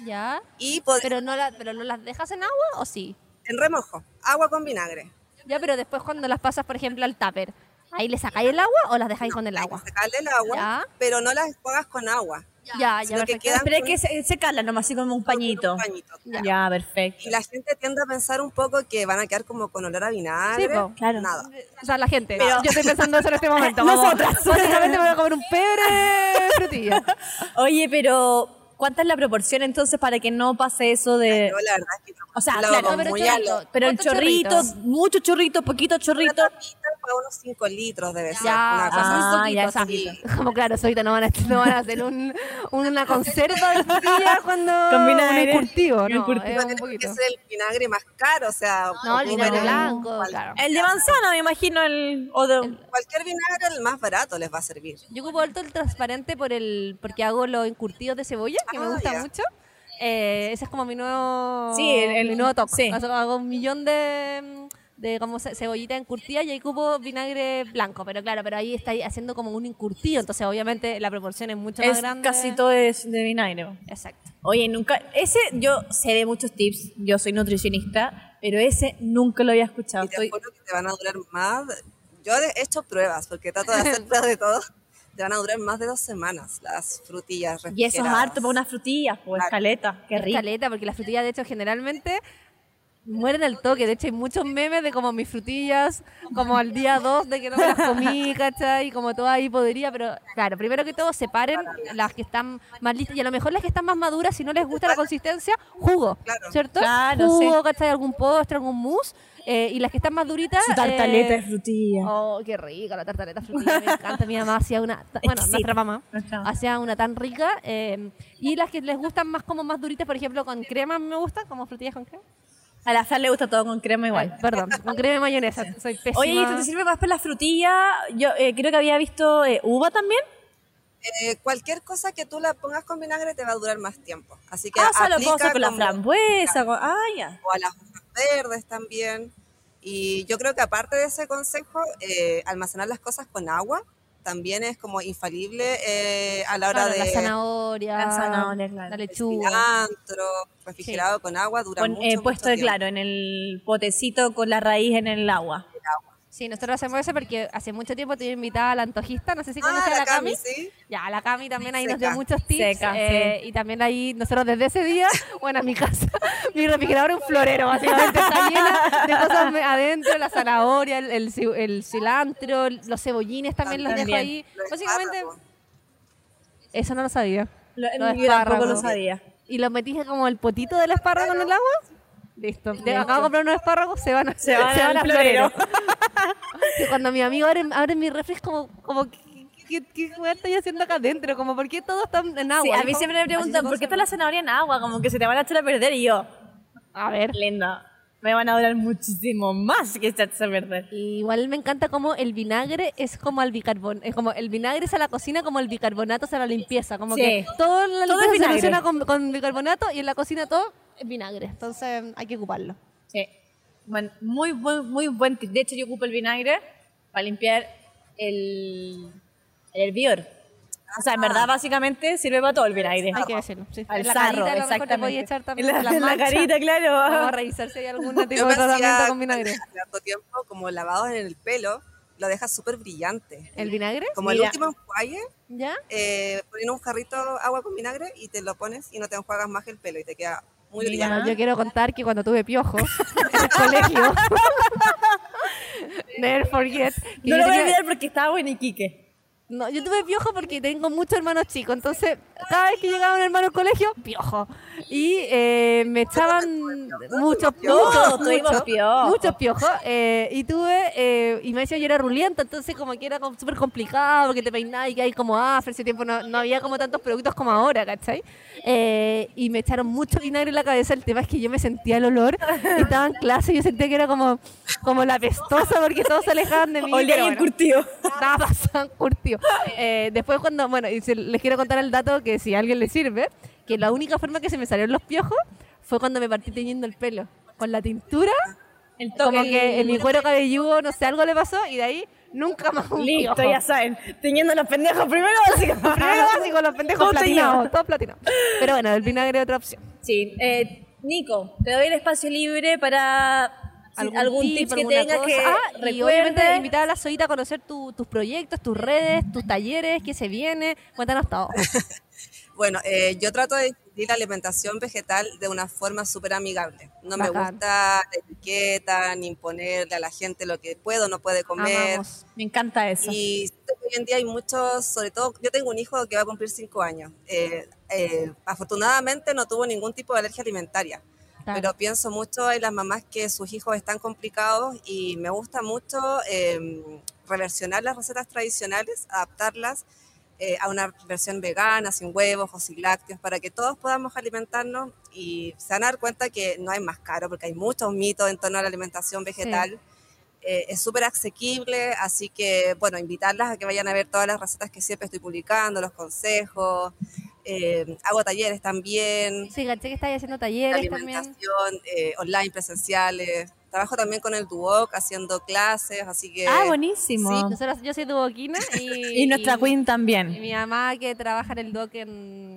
¿Ya? Y Pero no, la, ¿Pero no las dejas en agua o sí? en remojo, agua con vinagre. Ya, pero después cuando las pasas, por ejemplo, al tupper, ¿ahí le sacáis el agua o las dejáis con el agua? sacarle el agua, Ya. pero no las enjuagas con agua. Ya, ya, que perfecto. quedan Pero es que se, se cala nomás así como un pañito. Un pañito. Ya, perfecto. Y la gente tiende a pensar un poco que van a quedar como con olor a vinagre. Sí, po. Claro. Nada. O sea, la gente. Pero- Yo estoy pensando eso en este momento. Vamos, Nosotras. Básicamente me voy a comer un pebre frutilla. Oye, pero ¿cuánta es la proporción entonces para que no pase eso de... Yo la verdad es que O sea, claro, pero muy chorrito. Pero el ¿Cuántos chorrito, chorritos? mucho chorrito, poquito Una chorrito. tapita para unos 5 litros debe ser. Ya, una cosa Ah, ya, como claro, ahorita no van a, no van a hacer un, una conserva de frutilla cuando Con vinagre. un encurtivo, Un no, encurtido. es un poquito. ser el vinagre más caro, o sea, No, el vinagre blanco, cual- claro. El de manzana, me imagino, el... O de, Cualquier vinagre, el más barato les va a servir. Yo ocupo alto el transparente por el, porque hago los encurtidos de cebolla, que me Ah, gusta ya. mucho. Eh, ese es como mi nuevo, Sí, el- el- mi nuevo toque. sí. Hago un millón de, de como ce- cebollita encurtida y ahí ocupo vinagre blanco. Pero claro, pero ahí está haciendo como un encurtido, entonces obviamente la proporción es mucho más es grande. casi todo es de vinagre. Exacto. Oye, nunca... Ese, yo sé de muchos tips, yo soy nutricionista, pero ese nunca lo había escuchado. Y te Estoy... que te van a durar más. Yo he hecho pruebas, porque trato de hacer pruebas de todo. Te van a durar más de dos semanas las frutillas Y eso es harto para unas frutillas, pues, escaleta, qué rico. Escaleta, porque las frutillas de hecho generalmente mueren al toque. De hecho hay muchos memes de como mis frutillas, como al día 2 de que no me las comí, ¿cachai? Y como todo ahí podría, pero claro, primero que todo separen las que están más listas y a lo mejor las que están más maduras, si no les gusta la consistencia, jugo, Claro. ¿cierto? Claro, jugo. ¿cachai? Algún postre, algún mousse. eh, y las que están más duritas... Su tartaleta eh, de frutilla. Oh, qué rica la tartaleta frutilla, me encanta. Mi mamá hacía una, bueno, nuestra mamá Nuestra hacía una tan rica. eh, y las que les gustan más como más duritas, por ejemplo, con crema, me gustan, como frutillas con crema. A la Fran le gusta todo con crema igual. Ay, perdón, con crema y mayonesa. Soy pésima. Oye, ¿y esto te sirve más para la frutilla? Yo eh, creo que había visto eh, uva también. Eh, cualquier cosa que tú la pongas con vinagre te va a durar más tiempo. Así que Ah, o sea, lo puedo hacer con la frambuesa. Con... Ah, ya. o a las hojas verdes también. Y yo creo que aparte de ese consejo, eh, almacenar las cosas con agua también es como infalible eh, a la hora Claro, la de zanahoria, La zanahoria, claro. la el lechuga. cilantro, refrigerado con agua, dura Con, mucho, eh, mucho puesto, de, claro, en el potecito con la raíz en el agua. Sí, nosotros hacemos eso porque hace mucho tiempo te invitada a la antojista, no sé si Ah, conoces a la Cami. sí. Ya, la Cami también ahí nos dio muchos tips. Seca, eh, Y también ahí, nosotros desde ese día, bueno, a mi casa, mi refrigerador es un florero, básicamente. Está llena de cosas adentro, la zanahoria, el, el ci- el cilantro, los cebollines también, los dejo ahí. Los Básicamente, eso no lo sabía. Lo, Los yo tampoco lo sabía. ¿Y lo metiste como el potito del espárrago en el agua? Listo. Te acabo de comprar unos espárragos, se van a, Se van al a florero. Que cuando mi amigo abre, abre mi refri como, como ¿qué, qué, qué estoy haciendo acá adentro? Como, ¿por qué todo está en agua? Sí, a mí siempre me se preguntan, ¿por qué está la zanahoria en agua? Como que se te van a echar a perder. Y yo, A ver. linda, me van a durar muchísimo más que echarse a perder. Igual me encanta como el vinagre es como el bicarbonato. Es como el vinagre es a la cocina como el bicarbonato es a la limpieza. Como Sí. que todo la Todo limpieza se vinagre. soluciona con, con bicarbonato y en la cocina todo es vinagre. Entonces hay que ocuparlo. Sí. Bueno, muy, buen, muy buen tip. De hecho, yo ocupo el vinagre para limpiar el, el hervidor. O sea, en verdad, básicamente sirve para todo el vinagre. Hay que decirlo. Sí. Al en la sarro, carita a lo mejor te exactamente. podías echar también En la- las en la carita, claro. Vamos a revisar si hay algún tipo de tratamiento con vinagre. hace harto tiempo como lavados en el pelo, lo dejas súper brillante. ¿El vinagre? Como Mira. el último enjuague, ¿Ya? eh, pones un jarrito agua con vinagre y te lo pones y no te enjuagas más el pelo y te queda muy Mira. brillante. Bueno, yo quiero contar que cuando tuve piojos en el colegio, never forget, No lo voy a olvidar porque estaba en Iquique. No, yo tuve piojo porque tengo muchos hermanos chicos, entonces cada vez que llegaba un hermano al colegio, piojo. Y eh, me echaban muchos piojos, muchos piojos. muchos piojos. eh, y tuve, eh, y me decía yo era rulienta, entonces como que era súper complicado porque te peinabas y que hay como afro, ese tiempo no, no había como tantos productos como ahora, ¿cachai? Eh, y me echaron mucho vinagre en la cabeza, el tema es que yo me sentía el olor, estaba en clase y yo sentía que era como, como la pestosa porque todos se alejaban de mí. Olía bien bueno. curtido. Nada pasan curtido. Eh, después cuando, bueno, y se- les quiero contar el dato que si a alguien le sirve, que la única forma que se me salieron los piojos fue cuando me partí teñiendo el pelo. Con la tintura, El como toque. que en mi cuero cabelludo, no sé, algo le pasó y de ahí nunca más un Listo, piojo. ya saben. Teñiendo los pendejos primero, básicamente. Primero básico, los pendejos Todo platinados, teñido. todos platinados. Pero bueno, el vinagre es otra opción. Sí. Eh, Nico, te doy el espacio libre para si- algún, tip, que alguna tengas cosa. que Ah, y obviamente recuerde. invitar a la Zoita a conocer tu- tus proyectos, tus redes, tus talleres, qué se viene. Cuéntanos todo. Bueno, eh, yo trato de difundir la alimentación vegetal de una forma súper amigable. No me Bacán. gusta la etiqueta ni imponerle a la gente lo que puede o no puede comer. Amamos. Me encanta eso. Y siento que hoy en día hay muchos, sobre todo, yo tengo un hijo que va a cumplir cinco años. Eh, eh, afortunadamente no tuvo ningún tipo de alergia alimentaria. Claro. Pero pienso mucho en las mamás que sus hijos están complicados y me gusta mucho eh, reversionar las recetas tradicionales, adaptarlas eh, a una versión vegana, sin huevos o sin lácteos, para que todos podamos alimentarnos y se van a dar cuenta que no hay más caro, porque hay muchos mitos en torno a la alimentación vegetal. Eh, es súper asequible, así que, bueno, invitarlas a que vayan a ver todas las recetas que siempre estoy publicando, los consejos. Eh, hago talleres también, Sí, caché que estáis haciendo talleres también. alimentación, eh, online, presenciales. Trabajo también con el Duoc haciendo clases, así que... ah, buenísimo. Sí, nosotros, yo soy duoquina y, y nuestra queen y también. mi mamá que trabaja en el doc en,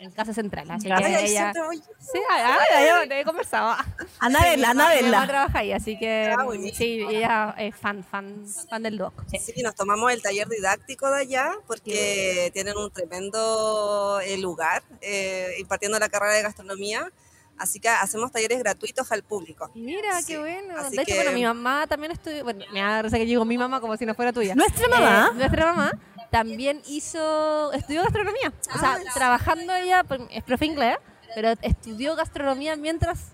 en Casa Central. Así que ella... Sí, ay, yo he conversado. Anda a verla, anda a Mi mamá verla. trabaja ahí, así que Ah, sí, ella es fan, fan, fan del doc. Sí, nos tomamos el taller didáctico de allá porque tienen un tremendo eh, lugar eh, impartiendo la carrera de gastronomía. Así que hacemos talleres gratuitos al público. Mira, Sí, qué bueno. así De hecho, que- bueno, mi mamá también estudió, bueno, me da risa que digo mi mamá como si no fuera tuya. ¿Nuestra mamá? Eh, nuestra mamá también hizo, estudió gastronomía. O sea, trabajando ella, pues, es profe inglés, pero estudió gastronomía mientras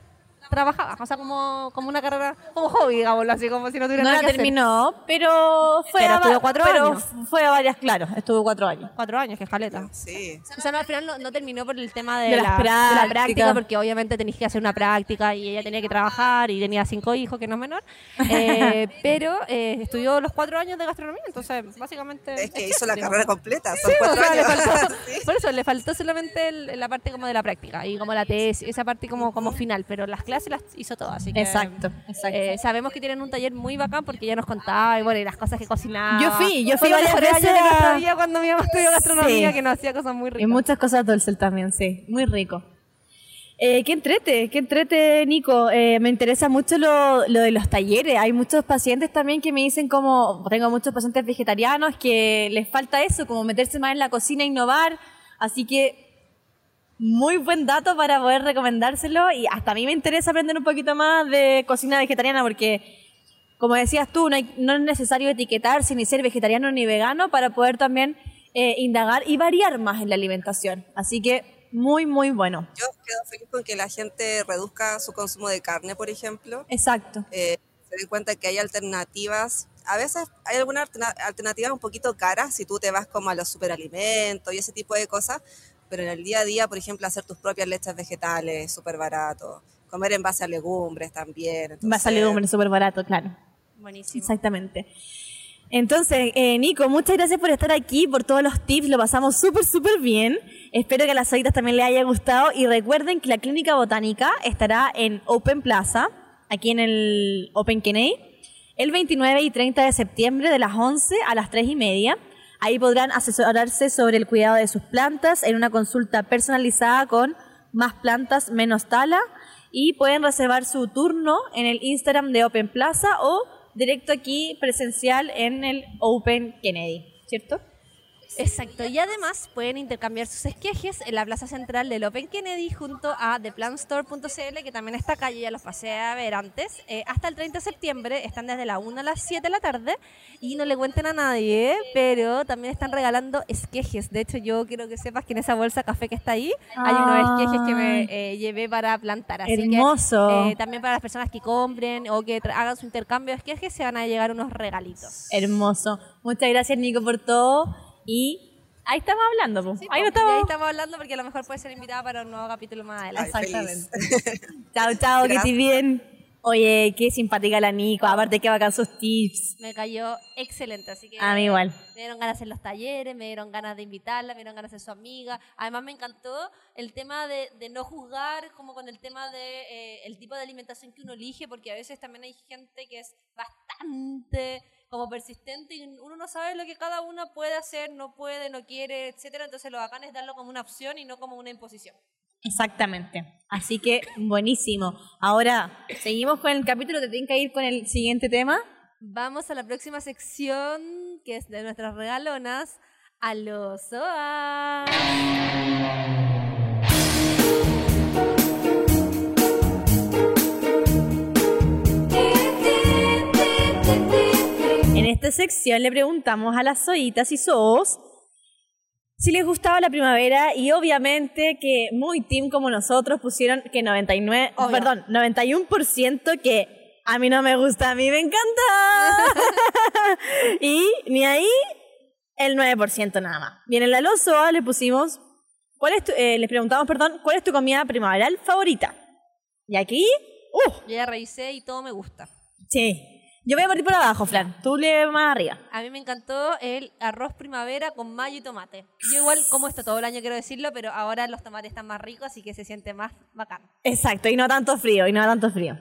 trabajaba, o sea, como, como una carrera, como hobby, digámoslo así, como si no tuviera No nada la que hacer. terminó, pero fue Pero a, estudió cuatro pero años. fue a varias, claro, estuvo cuatro años. Cuatro años, que es caleta. Sí. O sea, no, al final no, no terminó por el tema de, De la, de práctica, porque obviamente tenías que hacer una práctica y ella tenía que trabajar y tenía cinco hijos, que no es menor. Eh, pero eh, estudió los cuatro años de gastronomía, entonces básicamente... Es que hizo la digamos. carrera completa, son Sí, o cuatro sea, años. faltó- Sí. Por eso le faltó solamente el- la parte como de la práctica y como la tesis, esa parte como, como final, pero las clases las hizo todas. Así que, Exacto, exacto. eh, sabemos que tienen un taller muy bacán porque ella nos contaba y bueno, y las cosas que cocinaba. Yo fui, yo fui varias veces de a- nuestra vida cuando mi mamá estudió gastronomía, Sí. que nos hacía cosas muy Y ricas. muchas cosas dulces también, sí. Muy rico. Eh, ¿Qué entrete? ¿Qué entrete, Nico? Eh, me interesa mucho lo, lo de los talleres. Hay muchos pacientes también que me dicen como, tengo muchos pacientes vegetarianos que les falta eso, como meterse más en la cocina, innovar. Así que muy buen dato para poder recomendárselo y hasta a mí me interesa aprender un poquito más de cocina vegetariana porque, como decías tú, no, hay- no es necesario etiquetarse ni ser vegetariano ni vegano para poder también eh, indagar y variar más en la alimentación. Así que muy, muy bueno. Yo quedo feliz con que la gente reduzca su consumo de carne, por ejemplo. Exacto. Eh, se den cuenta que hay alternativas. A veces hay algunas alterna- alternativas un poquito caras si tú te vas como a los superalimentos y ese tipo de cosas, pero en el día a día, por ejemplo, hacer tus propias leches vegetales, súper barato. Comer en base a legumbres también. A entonces- salir un súper barato, claro. Buenísimo. Exactamente. Entonces, eh, Nico, muchas gracias por estar aquí, por todos los tips, lo pasamos súper, súper bien. Espero que a las oitas también les haya gustado y recuerden que la Clínica Botánica estará en Open Plaza, aquí en el Open Kennedy, el 29 y 30 de septiembre de las 11 a las 3 y media. Ahí podrán asesorarse sobre el cuidado de sus plantas en una consulta personalizada con más plantas, menos tala. Y pueden reservar su turno en el Instagram de Open Plaza o directo aquí presencial en el Open Kennedy, ¿cierto? Exacto, y además pueden intercambiar sus esquejes en la plaza central del Open Kennedy junto a theplantstore.cl, que también está acá, yo ya los pasé a ver antes. Eh, hasta el 30 de septiembre están desde la 1 a las 7 de la tarde y no le cuenten a nadie, pero también están regalando esquejes. De hecho, yo quiero que sepas que en esa bolsa café que está ahí hay unos esquejes que me eh, llevé para plantar. Así Hermoso. que eh, también para las personas que compren o que hagan su intercambio de esquejes se van a llegar unos regalitos. Hermoso. Muchas gracias, Nico, por todo. Y ahí estamos hablando. Sí, ahí po, no estamos. ahí estamos hablando porque a lo mejor puede ser invitada para un nuevo capítulo más adelante. Exactamente. chao, chao, que estés bien. Oye, qué simpática la Nico. Aparte, que bacán sus tips. Me cayó excelente, así que A mí igual. me dieron ganas de hacer los talleres, me dieron ganas de invitarla, me dieron ganas de ser su amiga. Además me encantó el tema de, de no juzgar, como con el tema de eh, el tipo de alimentación que uno elige, porque a veces también hay gente que es bastante como persistente y uno no sabe lo que cada una puede hacer, no puede, no quiere, etcétera. Entonces lo bacán es darlo como una opción y no como una imposición. Exactamente. Así que, buenísimo. Ahora, seguimos con el capítulo. Te tienen que ir con el siguiente tema. Vamos a la próxima sección, que es de nuestras regalonas, a los OAS. Sección le preguntamos a las zoitas y zoos si les gustaba la primavera y obviamente que muy team como nosotros pusieron que 99, Obvio. perdón, 91% que a mí no me gusta, a mí me encanta. y ni ahí el 9% nada más. Bien, en la los zoos le pusimos, ¿cuál es tu- eh, les preguntamos, perdón, ¿cuál es tu comida primaveral favorita? Y aquí, uh, ya revisé y todo me gusta. sí. Yo voy a partir por abajo, Flan. Tú le más arriba. A mí me encantó el arroz primavera con mayo y tomate. Yo igual como esto todo el año, quiero decirlo, pero ahora los tomates están más ricos, así que se siente más bacán. Exacto, y no tanto frío, y no tanto frío.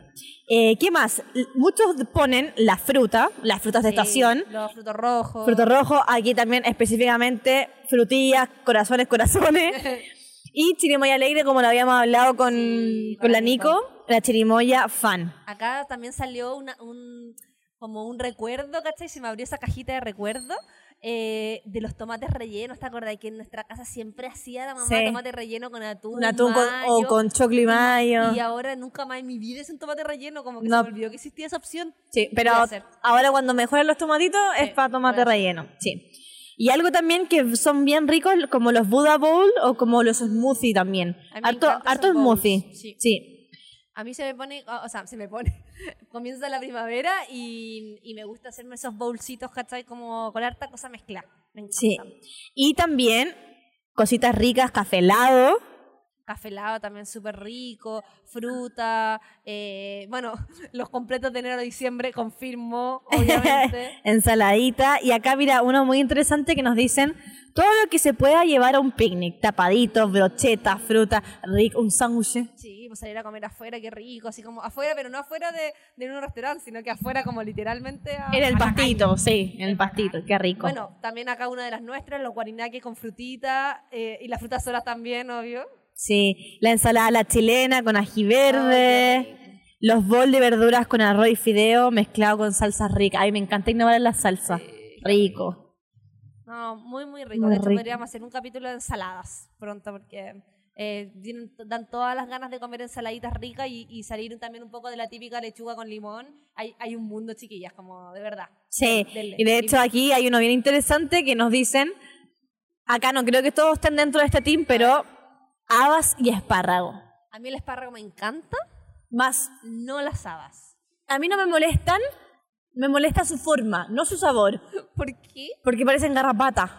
Eh, ¿Qué más? Muchos ponen la fruta, las frutas de Sí, estación, Los frutos rojos. fruto rojo, aquí también específicamente frutillas, corazones, corazones. y chirimoya alegre, como lo habíamos hablado con, Sí, con la Nico, la chirimoya fan. Acá también salió una, un, como un recuerdo, ¿cachai? Se me abrió esa cajita de recuerdo eh, de los tomates rellenos. ¿Te acordás que en nuestra casa siempre hacía la mamá Sí. tomate relleno con atún? Un atún con- o con choclo y mayo. Y ahora nunca más en mi vida es un tomate relleno, como que No. se me olvidó que existía esa opción. Sí, pero ahora cuando mejoran los tomatitos es Sí, para tomate hacer. relleno. Sí. Y algo también que son bien ricos, como los Buddha Bowl o como los smoothie también. Harto, harto smoothie. sí. sí. A mí se me pone, o sea, se me pone, comienza la primavera y, y me gusta hacerme esos bolsitos, ¿cachai? Como con harta cosa mezclada. Sí. Y también cositas ricas, café helado. Café helado también súper rico, fruta, eh, bueno, los completos de enero a diciembre, confirmo, obviamente. ensaladita. Y acá, mira, uno muy interesante que nos dicen todo lo que se pueda llevar a un picnic. Tapaditos, brochetas, fruta, rico, un sándwich. Sí, pues salir a comer afuera, qué rico, así como afuera, pero no afuera de, de un restaurante, sino que afuera como literalmente a, En el a la pastito, calle. sí, en el pastito, qué rico. Bueno, también acá una de las nuestras, los guarinaques con frutita eh, y las frutas solas también, obvio. Sí, la ensalada la chilena con ají verde. Los bol de verduras con arroz y fideo mezclado con salsas ricas. Ay, me encanta innovar en las salsas. Rico. No, muy, muy rico. Muy de hecho, rico. podríamos hacer un capítulo de ensaladas pronto porque eh, dan todas las ganas de comer ensaladitas ricas y, y salir también un poco de la típica lechuga con limón. Hay, hay un mundo, chiquillas, como de verdad. Sí, Denle. y de hecho aquí hay uno bien interesante que nos dicen, acá no creo que todos estén dentro de este team, pero habas y espárrago. A mí el espárrago me encanta, Más, no las habas. a mí no me molestan, me molesta su forma, no su sabor, ¿Por qué? porque parecen garrapatas.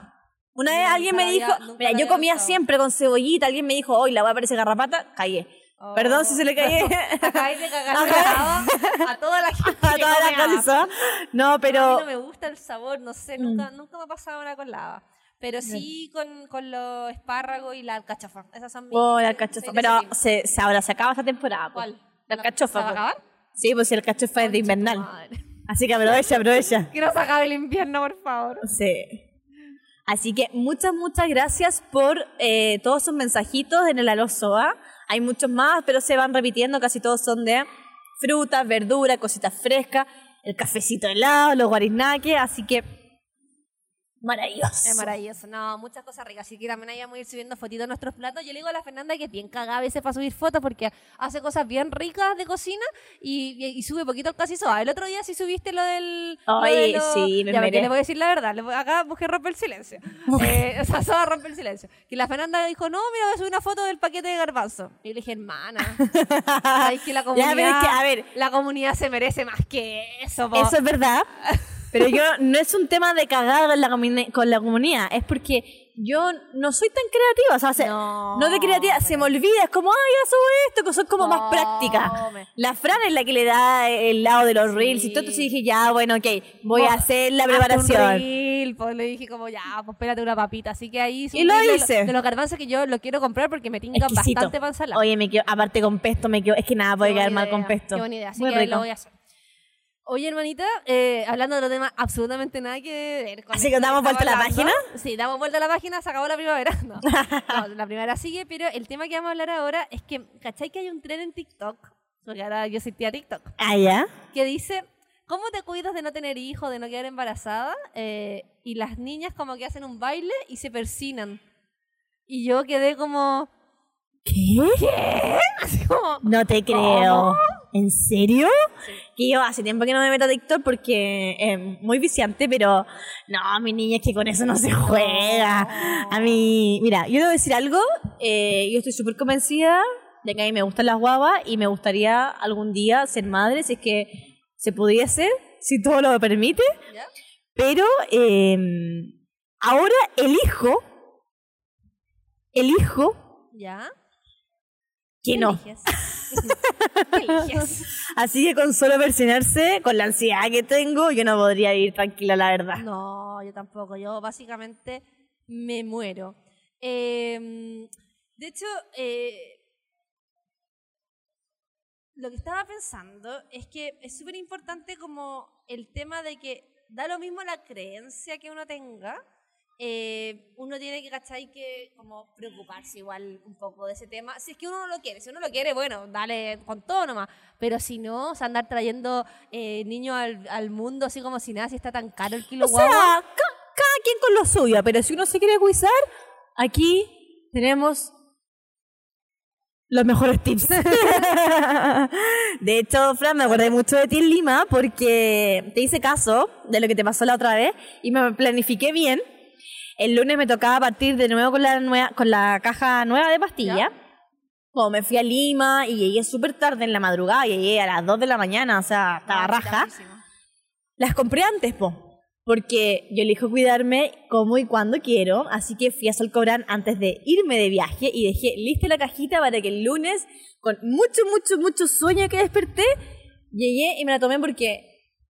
Una vez alguien me dijo, mira, yo comía siempre con cebollita, alguien me dijo, hoy la voy a parecer garrapata, callé. Perdón si se le callé. Acabáis de cagar a toda la gente. a toda la calza. No, A pero... mí no me gusta el sabor, no sé, nunca, nunca me ha pasado nada con la haba. Pero sí con, con los espárragos y la alcachofa. Esas son mis... Oh, la alcachofa. Pero se, se, ahora se acaba esta temporada. ¿Cuál? La alcachofa. ¿Se va a acabar? Sí, pues si el alcachofa es de invernal. madre. Así que aprovecha, aprovecha. Que no se acabe el invierno, por favor. Sí. Así que muchas, muchas gracias por eh, todos sus mensajitos en el Alosoa. Hay muchos más, pero se van repitiendo. Casi todos son de frutas, verduras, cositas frescas, el cafecito helado, los guariznaques. Así que maravilloso. Es maravilloso. No, muchas cosas ricas. Así que también ahí vamos a ir subiendo fotitos de nuestros platos. Yo le digo a la Fernanda que es bien cagada a veces para subir fotos porque hace cosas bien ricas de cocina y, y- y sube poquito el casi soa. El otro día sí subiste lo del. lo Ay, de lo- sí, me Ya, le voy a decir la verdad. acá busqué rompe el silencio. eh, o sea, soa rompe el silencio. Que la Fernanda dijo, no, mira, voy a subir una foto del paquete de garbanzo. Y yo le dije, hermana. Sabes que la comunidad. pero es que, a ver. La comunidad se merece más que eso, po. Eso es verdad. Pero yo no es un tema de cagar con la, con la comunidad, es porque yo no soy tan creativa. O sea, se- No, no, de creativa, se me olvida. Es como, ay, ya subo esto, que soy como más práctica. me- La Fran es la que le da el lado de los Sí. reels y todo. Entonces dije, ya, bueno, ok, voy a hacer la un preparación. reel, pues le dije como, ya, pues espérate una papita. Así que ahí Y lo de hice. De, los garbanzos que yo lo quiero comprar porque me Exquisito. bastante para ensalada. Oye, me quedo, aparte con pesto, me quedo, es que nada puede quedar mal con pesto. Qué buena idea. Así Muy que ahí lo rico. voy a hacer. Oye, hermanita, eh, hablando de otro tema absolutamente nada que ver con Así que damos vuelta a la página. Sí, damos vuelta a la página, se acabó la primavera. No, No, la primavera sigue, pero el tema que vamos a hablar ahora es que, ¿cachai que hay un tren en TikTok? Porque ahora yo soy tía TikTok. Ah, ya. que dice, ¿cómo te cuidas de no tener hijos, de no quedar embarazada? Eh, y las niñas como que hacen un baile y se persinan. Y yo quedé como, ¿Qué? así como, No te creo. ¿En serio? Que yo hace tiempo que no me meto a TikTok porque es muy viciante, pero no, mi niña, es que con eso no se juega. A mí, mira, yo debo decir algo, eh, yo estoy súper convencida de que a mí me gustan las guaguas y me gustaría algún día ser madre, si es que se pudiese, si todo lo permite, pero eh, ahora elijo, elijo ¿Ya? Que ¿Qué no. eliges? ¿Qué eliges? Así que con solo versionarse, con la ansiedad que tengo, yo no podría vivir tranquila, la verdad. No, yo tampoco. Yo básicamente me muero. Eh, de hecho, eh, lo que estaba pensando es que es súper importante como el tema de que da lo mismo la creencia que uno tenga. Eh, uno tiene que, ¿cachai? Que como preocuparse igual un poco de ese tema. Si es que uno no lo quiere, si uno lo quiere, bueno, dale con todo nomás. Pero si no, o sea, andar trayendo eh, niños al, al mundo así como si nada, si está tan caro el kilo O sea, ca- cada quien con lo suyo, pero si uno se quiere cuidar, aquí tenemos los mejores tips. de hecho, Fran, me acordé mucho de ti en Lima porque te hice caso de lo que te pasó la otra vez y me planifiqué bien. El lunes me tocaba partir de nuevo con la, nueva, con la caja nueva de pastillas. como me fui a Lima y llegué súper tarde en la madrugada, llegué a las 2 de la mañana, o sea, estaba Ah, raja. buenísimo. Las compré antes, po. Porque yo elijo cuidarme como y cuando quiero, así que fui a Solcobran antes de irme de viaje y dejé lista la cajita para que el lunes, con mucho, mucho, mucho sueño que desperté, llegué y me la tomé porque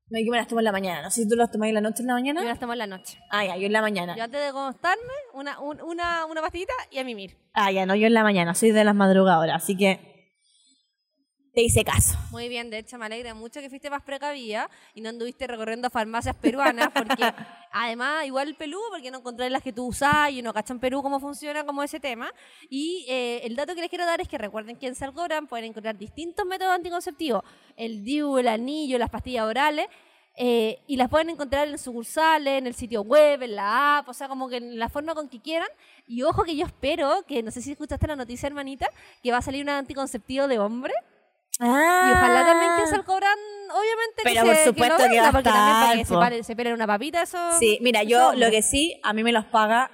no, yo me las tomo en la mañana. No sé si tú las tomas en la noche en la mañana. ahora estamos en la noche. Ah, ya, yo en la mañana. Yo antes de acostarme, una, un- una, una pastillita y a mimir. Ah, ya, no, yo en la mañana, soy de las madrugadoras, así que te hice caso. Muy bien, de hecho me alegra mucho que fuiste más precavida y no anduviste recorriendo farmacias peruanas porque además igual Perú, porque no encontré las que tú usas y uno cacha en Perú cómo funciona como ese tema. Y eh, el dato que les quiero dar es que recuerden que en Salgobran pueden encontrar distintos métodos anticonceptivos, el DIU, el anillo, las pastillas orales. eh, y las pueden encontrar en sucursales, en el sitio web, en la app, o sea, como que en la forma con que quieran. Y ojo que yo espero, que no sé si escuchaste la noticia, hermanita, que va a salir un anticonceptivo de hombre. Ah, Y ojalá también que se cobran, obviamente, Pero que por se, supuesto que, que a venda, porque también para estar, que se, pare- se una papita, eso... Sí, mira, eso yo hombre. lo que sí, a mí me los paga,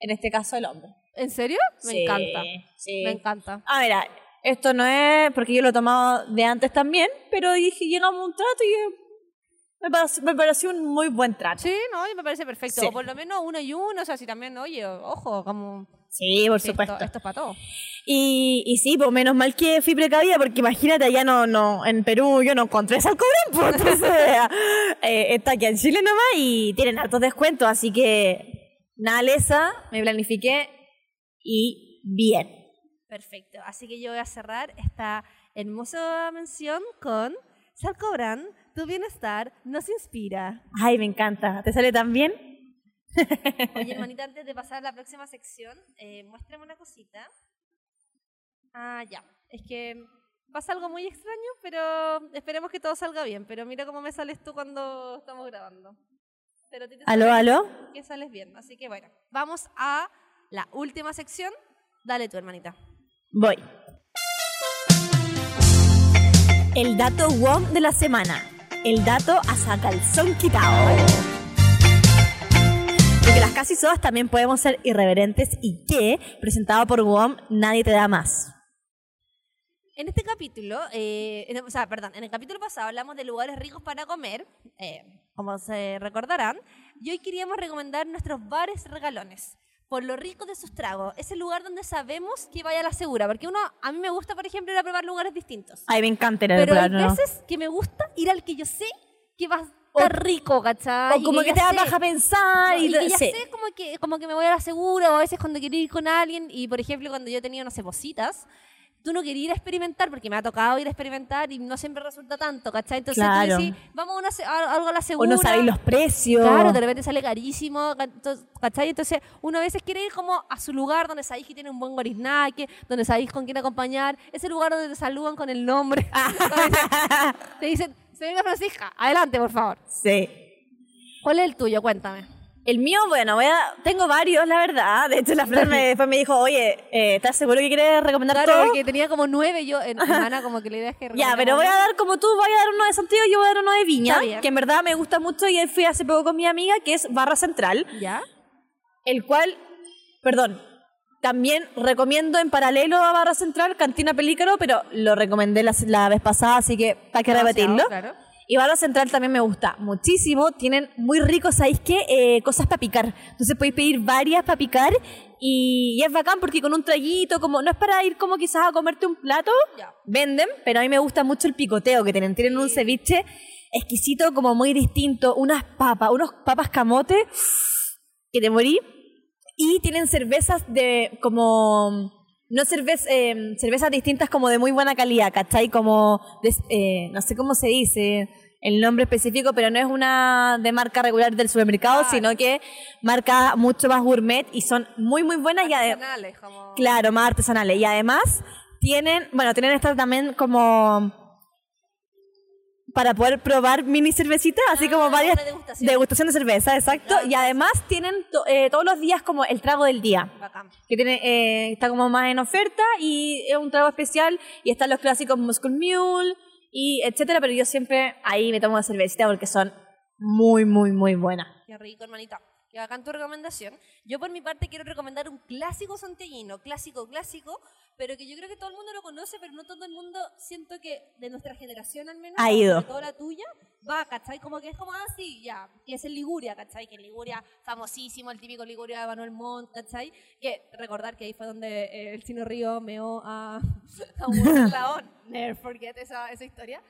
en este caso, el hombre. ¿En serio? Me Sí, encanta. sí. Me encanta. Ah, mira, esto no es porque yo lo he tomado de antes también, pero dije, llegamos a un trato y me pareció, me pareció un muy buen trato. Sí, no, y me parece perfecto. Sí. O por lo menos uno y uno, o sea, si también, oye, ojo, como... Sí, por sí, supuesto. Esto, esto es para todo. Y, y sí, pues menos mal que fui precavida, porque imagínate, allá no, no, en Perú yo no encontré ese alcohol, pues eh, está aquí en Chile nomás y tienen hartos descuentos, así que nada lesa, me planifiqué y bien. Perfecto. Así que yo voy a cerrar esta hermosa mención con... Salcobran, tu bienestar nos inspira. Ay, me encanta. ¿Te sale tan bien? Oye, hermanita, antes de pasar a la próxima sección, eh, muéstrame una cosita. Ah, ya. Es que pasa algo muy extraño, pero esperemos que todo salga bien. Pero mira cómo me sales tú cuando estamos grabando. Pero te ¿Aló, aló? Que sales bien. Así que bueno, vamos a la última sección. Dale tú, hermanita. Voy. El dato WOM de la semana. El dato a sacalzón quitado. Porque las casi sodas también podemos ser irreverentes y que, presentado por WOM, nadie te da más. En este capítulo, eh, en- o sea, perdón, en el capítulo pasado hablamos de lugares ricos para comer, eh, como se recordarán, y hoy queríamos recomendar nuestros bares regalones, por lo rico de sus tragos. Es el lugar donde sabemos que vaya a la segura, porque uno, a mí me gusta, por ejemplo, ir a probar lugares distintos. Ay, me encanta ir al Pero hay plano. veces que me gusta ir al que yo sé que va a estar rico, ¿cachai? O como Y que, te da sé- paja pensar no, y, y que ya sí. sé como que, como que me voy a la segura o a veces cuando quiero ir con alguien y por ejemplo cuando yo tenía, no sé, tú no querías ir a experimentar porque me ha tocado ir a experimentar y no siempre resulta tanto, ¿cachai? Entonces Claro. tú decís, vamos a, una se- a- algo a la O segura. no sabéis los precios. Claro, de repente sale carísimo, ¿cachai? Entonces, uno a veces quiere ir como a su lugar donde sabéis que tiene un buen goriznaque, donde sabéis con quién acompañar, ese lugar donde te saludan con el nombre. te dicen, señora Francisca, adelante, por favor. Sí. ¿Cuál es el tuyo? Cuéntame. El mío, bueno, voy a- tengo varios, la verdad. De hecho, la Fran me, después me dijo, oye, eh, ¿estás seguro que quieres recomendar Claro, todo? porque tenía como nueve yo en hermana, como que la idea es que Ya, pero voy a dar como tú, voy a dar uno de Santiago y yo voy a dar uno de Viña, que en verdad me gusta mucho y ahí fui hace poco con mi amiga, que es Barra Central, ¿Ya? el cual, perdón, también recomiendo en paralelo a Barra Central Cantina Pelícaro, pero lo recomendé la, la vez pasada, así que para que Demasiado, repetirlo. claro. Y Barra Central también me gusta muchísimo. Tienen muy ricos, ¿sabéis qué? Eh, cosas para picar. Entonces podéis pedir varias para picar. Y, y es bacán porque con un traguito, como no es para ir como quizás a comerte un plato, Ya. venden, pero a mí me gusta mucho el picoteo que tienen. Tienen un ceviche exquisito, como muy distinto, unas papas, unos papas camote que te morí. Y tienen cervezas de como no cerveza, eh, cervezas distintas como de muy buena calidad, ¿cachai? Como, de- eh, no sé cómo se dice el nombre específico, pero no es una de marca regular del supermercado, sino que marca mucho más gourmet y son muy, muy buenas y. Artesanales, como... Claro, más artesanales. Y además tienen, bueno, tienen estas también como para poder probar mini cervecitas, así Ah, como varias una degustación. degustación de cerveza, exacto. Claro, Y además tienen to- eh, todos los días como el trago del día, Bacán. que tiene eh, está como más en oferta y es un trago especial y están los clásicos Muscle Mule y etcétera, pero yo siempre ahí me tomo una cervecita porque son muy, muy, muy buenas. Qué rico, hermanita. Que bacán tu recomendación. Yo por mi parte quiero recomendar un clásico santiaguino, clásico, clásico, pero que yo creo que todo el mundo lo conoce, pero no todo el mundo, siento que de nuestra generación al menos, Ha ido. todo la tuya, va, ¿cachai? Como que es como así, ya, que es el Liguria, ¿cachai? Que en Liguria, famosísimo, el típico Liguria de Manuel Montt, ¿cachai? Que recordar que ahí fue donde eh, el Chino Río meó a, a un Laón. Never forget esa, esa historia.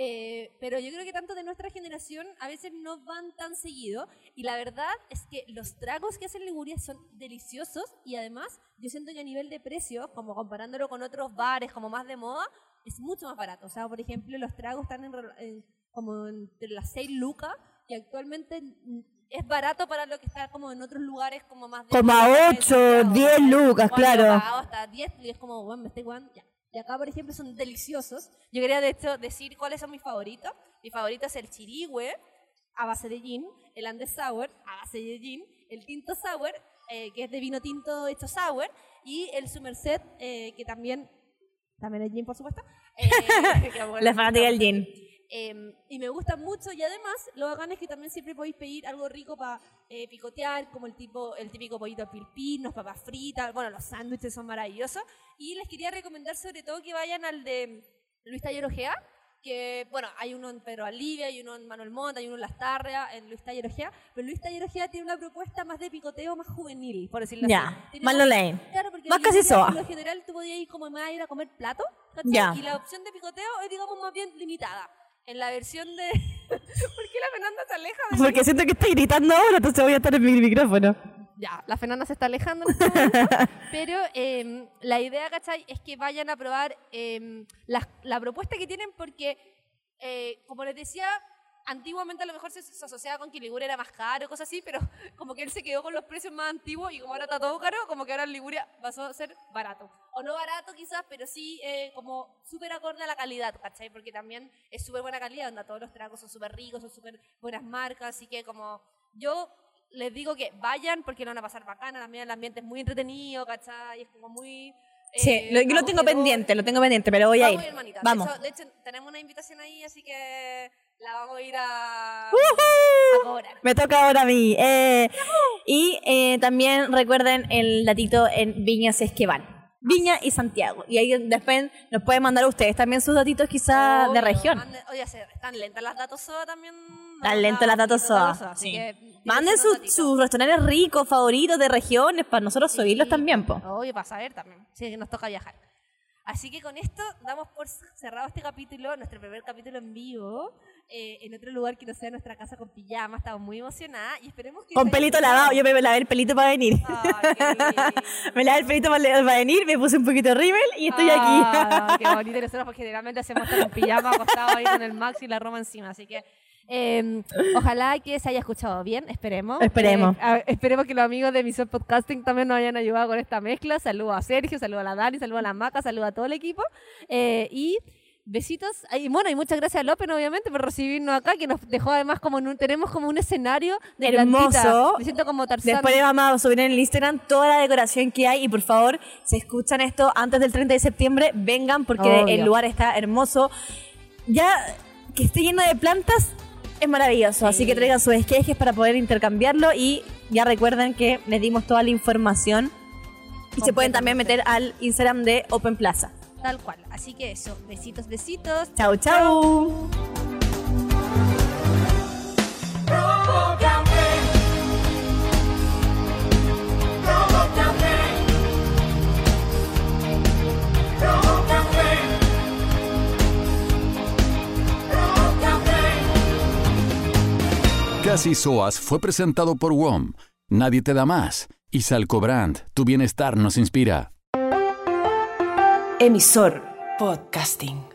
Eh, pero yo creo que tanto de nuestra generación a veces no van tan seguido y la verdad es que los tragos que hacen Liguria son deliciosos y además yo siento que a nivel de precio, como comparándolo con otros bares como más de moda, es mucho más barato. O sea, por ejemplo, los tragos están en, como entre las 6 lucas y actualmente es barato para lo que está como en otros lugares como más de Como a moda, en ocho, Santiago, 10 ¿cachai? lucas, claro. hasta 10 y es como, bueno, me estoy jugando, ya. Y acá, por ejemplo, son deliciosos. Yo quería, de hecho, decir cuáles son mis favoritos. Mi favorito es el chirigüe, a base de gin, el Andes Sour, a base de gin, el tinto sour, eh, que es de vino tinto hecho sour, y el Somerset, eh, que también, también es gin, por supuesto. Eh, que bueno, La fanática del gin. eh, y me gusta mucho y además lo bacán es que también siempre podéis pedir algo rico para picotear, como el tipo el típico pollito pilpín, papas fritas, bueno, los sándwiches son maravillosos. Y les quería recomendar sobre todo que vayan al de Luis Taller Ojea, que bueno, hay uno en Pedro Alivia, hay uno en Manuel Montt, hay uno en Las Tarreas, en Luis Taller Ojea, pero Luis Taller Ojea tiene una propuesta más de picoteo, más juvenil, por decirlo Ya, así. Tiene más lo lane. Claro, porque Más en casi soa. Por lo general tú podías ir como más a ir a comer plato. Ya. Y la opción de picoteo es, digamos, más bien limitada. En la versión de... ¿Por qué la Fernanda se aleja de mí? Porque siento que estoy gritando ahora, entonces voy a estar en mi micrófono. Ya, la Fernanda se está alejando en este momento, pero eh, la idea, ¿cachai? Es que vayan a probar eh, la, la propuesta que tienen porque, eh, como les decía, antiguamente a lo mejor se, se asociaba con que Liguria era más caro, cosas así, pero como que él se quedó con los precios más antiguos y como ahora está todo caro, como que ahora Liguria pasó a ser barato. O no barato quizás, pero sí eh, como súper acorde a la calidad, ¿cachai? Porque también es súper buena calidad, donde todos los tragos son súper ricos, son súper buenas marcas, así que como yo les digo que vayan porque lo van a pasar bacana, también el ambiente es muy entretenido, ¿cachai? Es como muy... Sí, eh, lo, yo lo tengo pendiente, lo tengo pendiente, pero voy a Vamos ir. hermanita. Vamos. De hecho, tenemos una invitación ahí, así que la vamos a ir a, ¡Woohoo! a cobrar. Me toca ahora a mí. Eh, y eh, también recuerden el datito en Viña si es que van. Viña y Santiago. Y ahí después nos pueden mandar ustedes también sus datitos quizás de región. manden- Oye, están lentas las datos SOA también. Están lentas las datos SOA, sí. que Manden sus, sus restaurantes ricos, favoritos de regiones para nosotros subirlos Sí, también, po. Obvio, para saber también. Sí, que nos toca viajar. Así que con esto damos por cerrado este capítulo, nuestro primer capítulo en vivo, eh, en otro lugar que no sea nuestra casa con pijama. Estamos muy emocionadas y esperemos que... Con pelito lavado. Yo me lavé el pelito para venir. Ay, me lavé el pelito para, para venir, me puse un poquito de rímel y estoy aquí. Qué bonito. Nosotros pues, generalmente hacemos estar en pijama acostado ahí con el Max y la Roma encima. Así que eh, ojalá que se haya escuchado bien. Esperemos. Esperemos. Eh, a- esperemos que los amigos de Emisor Podcasting también nos hayan ayudado con esta mezcla. Saludos a Sergio, saludos a la Dani, saludos a la Maca, saludos a todo el equipo. Eh, y besitos. Y bueno, y muchas gracias a López, obviamente, por recibirnos acá, que nos dejó además como en un, tenemos como un escenario de Hermoso. plantita. Me siento como Tarzán. Después le vamos a subir en el Instagram toda la decoración que hay y por favor, si escuchan esto antes del 30 de septiembre, vengan porque Obvio. el lugar está hermoso. Ya que esté lleno de plantas es maravilloso, así que traigan sus esquejes para poder intercambiarlo y ya recuerden que les dimos toda la información y se pueden también meter al Instagram de Open Plaza. Tal cual. Así que eso, besitos, besitos. Chau, chau. Casi Soas fue presentado por WOM. Nadie te da más. Y Salcobrand, tu bienestar nos inspira. Emisor Podcasting.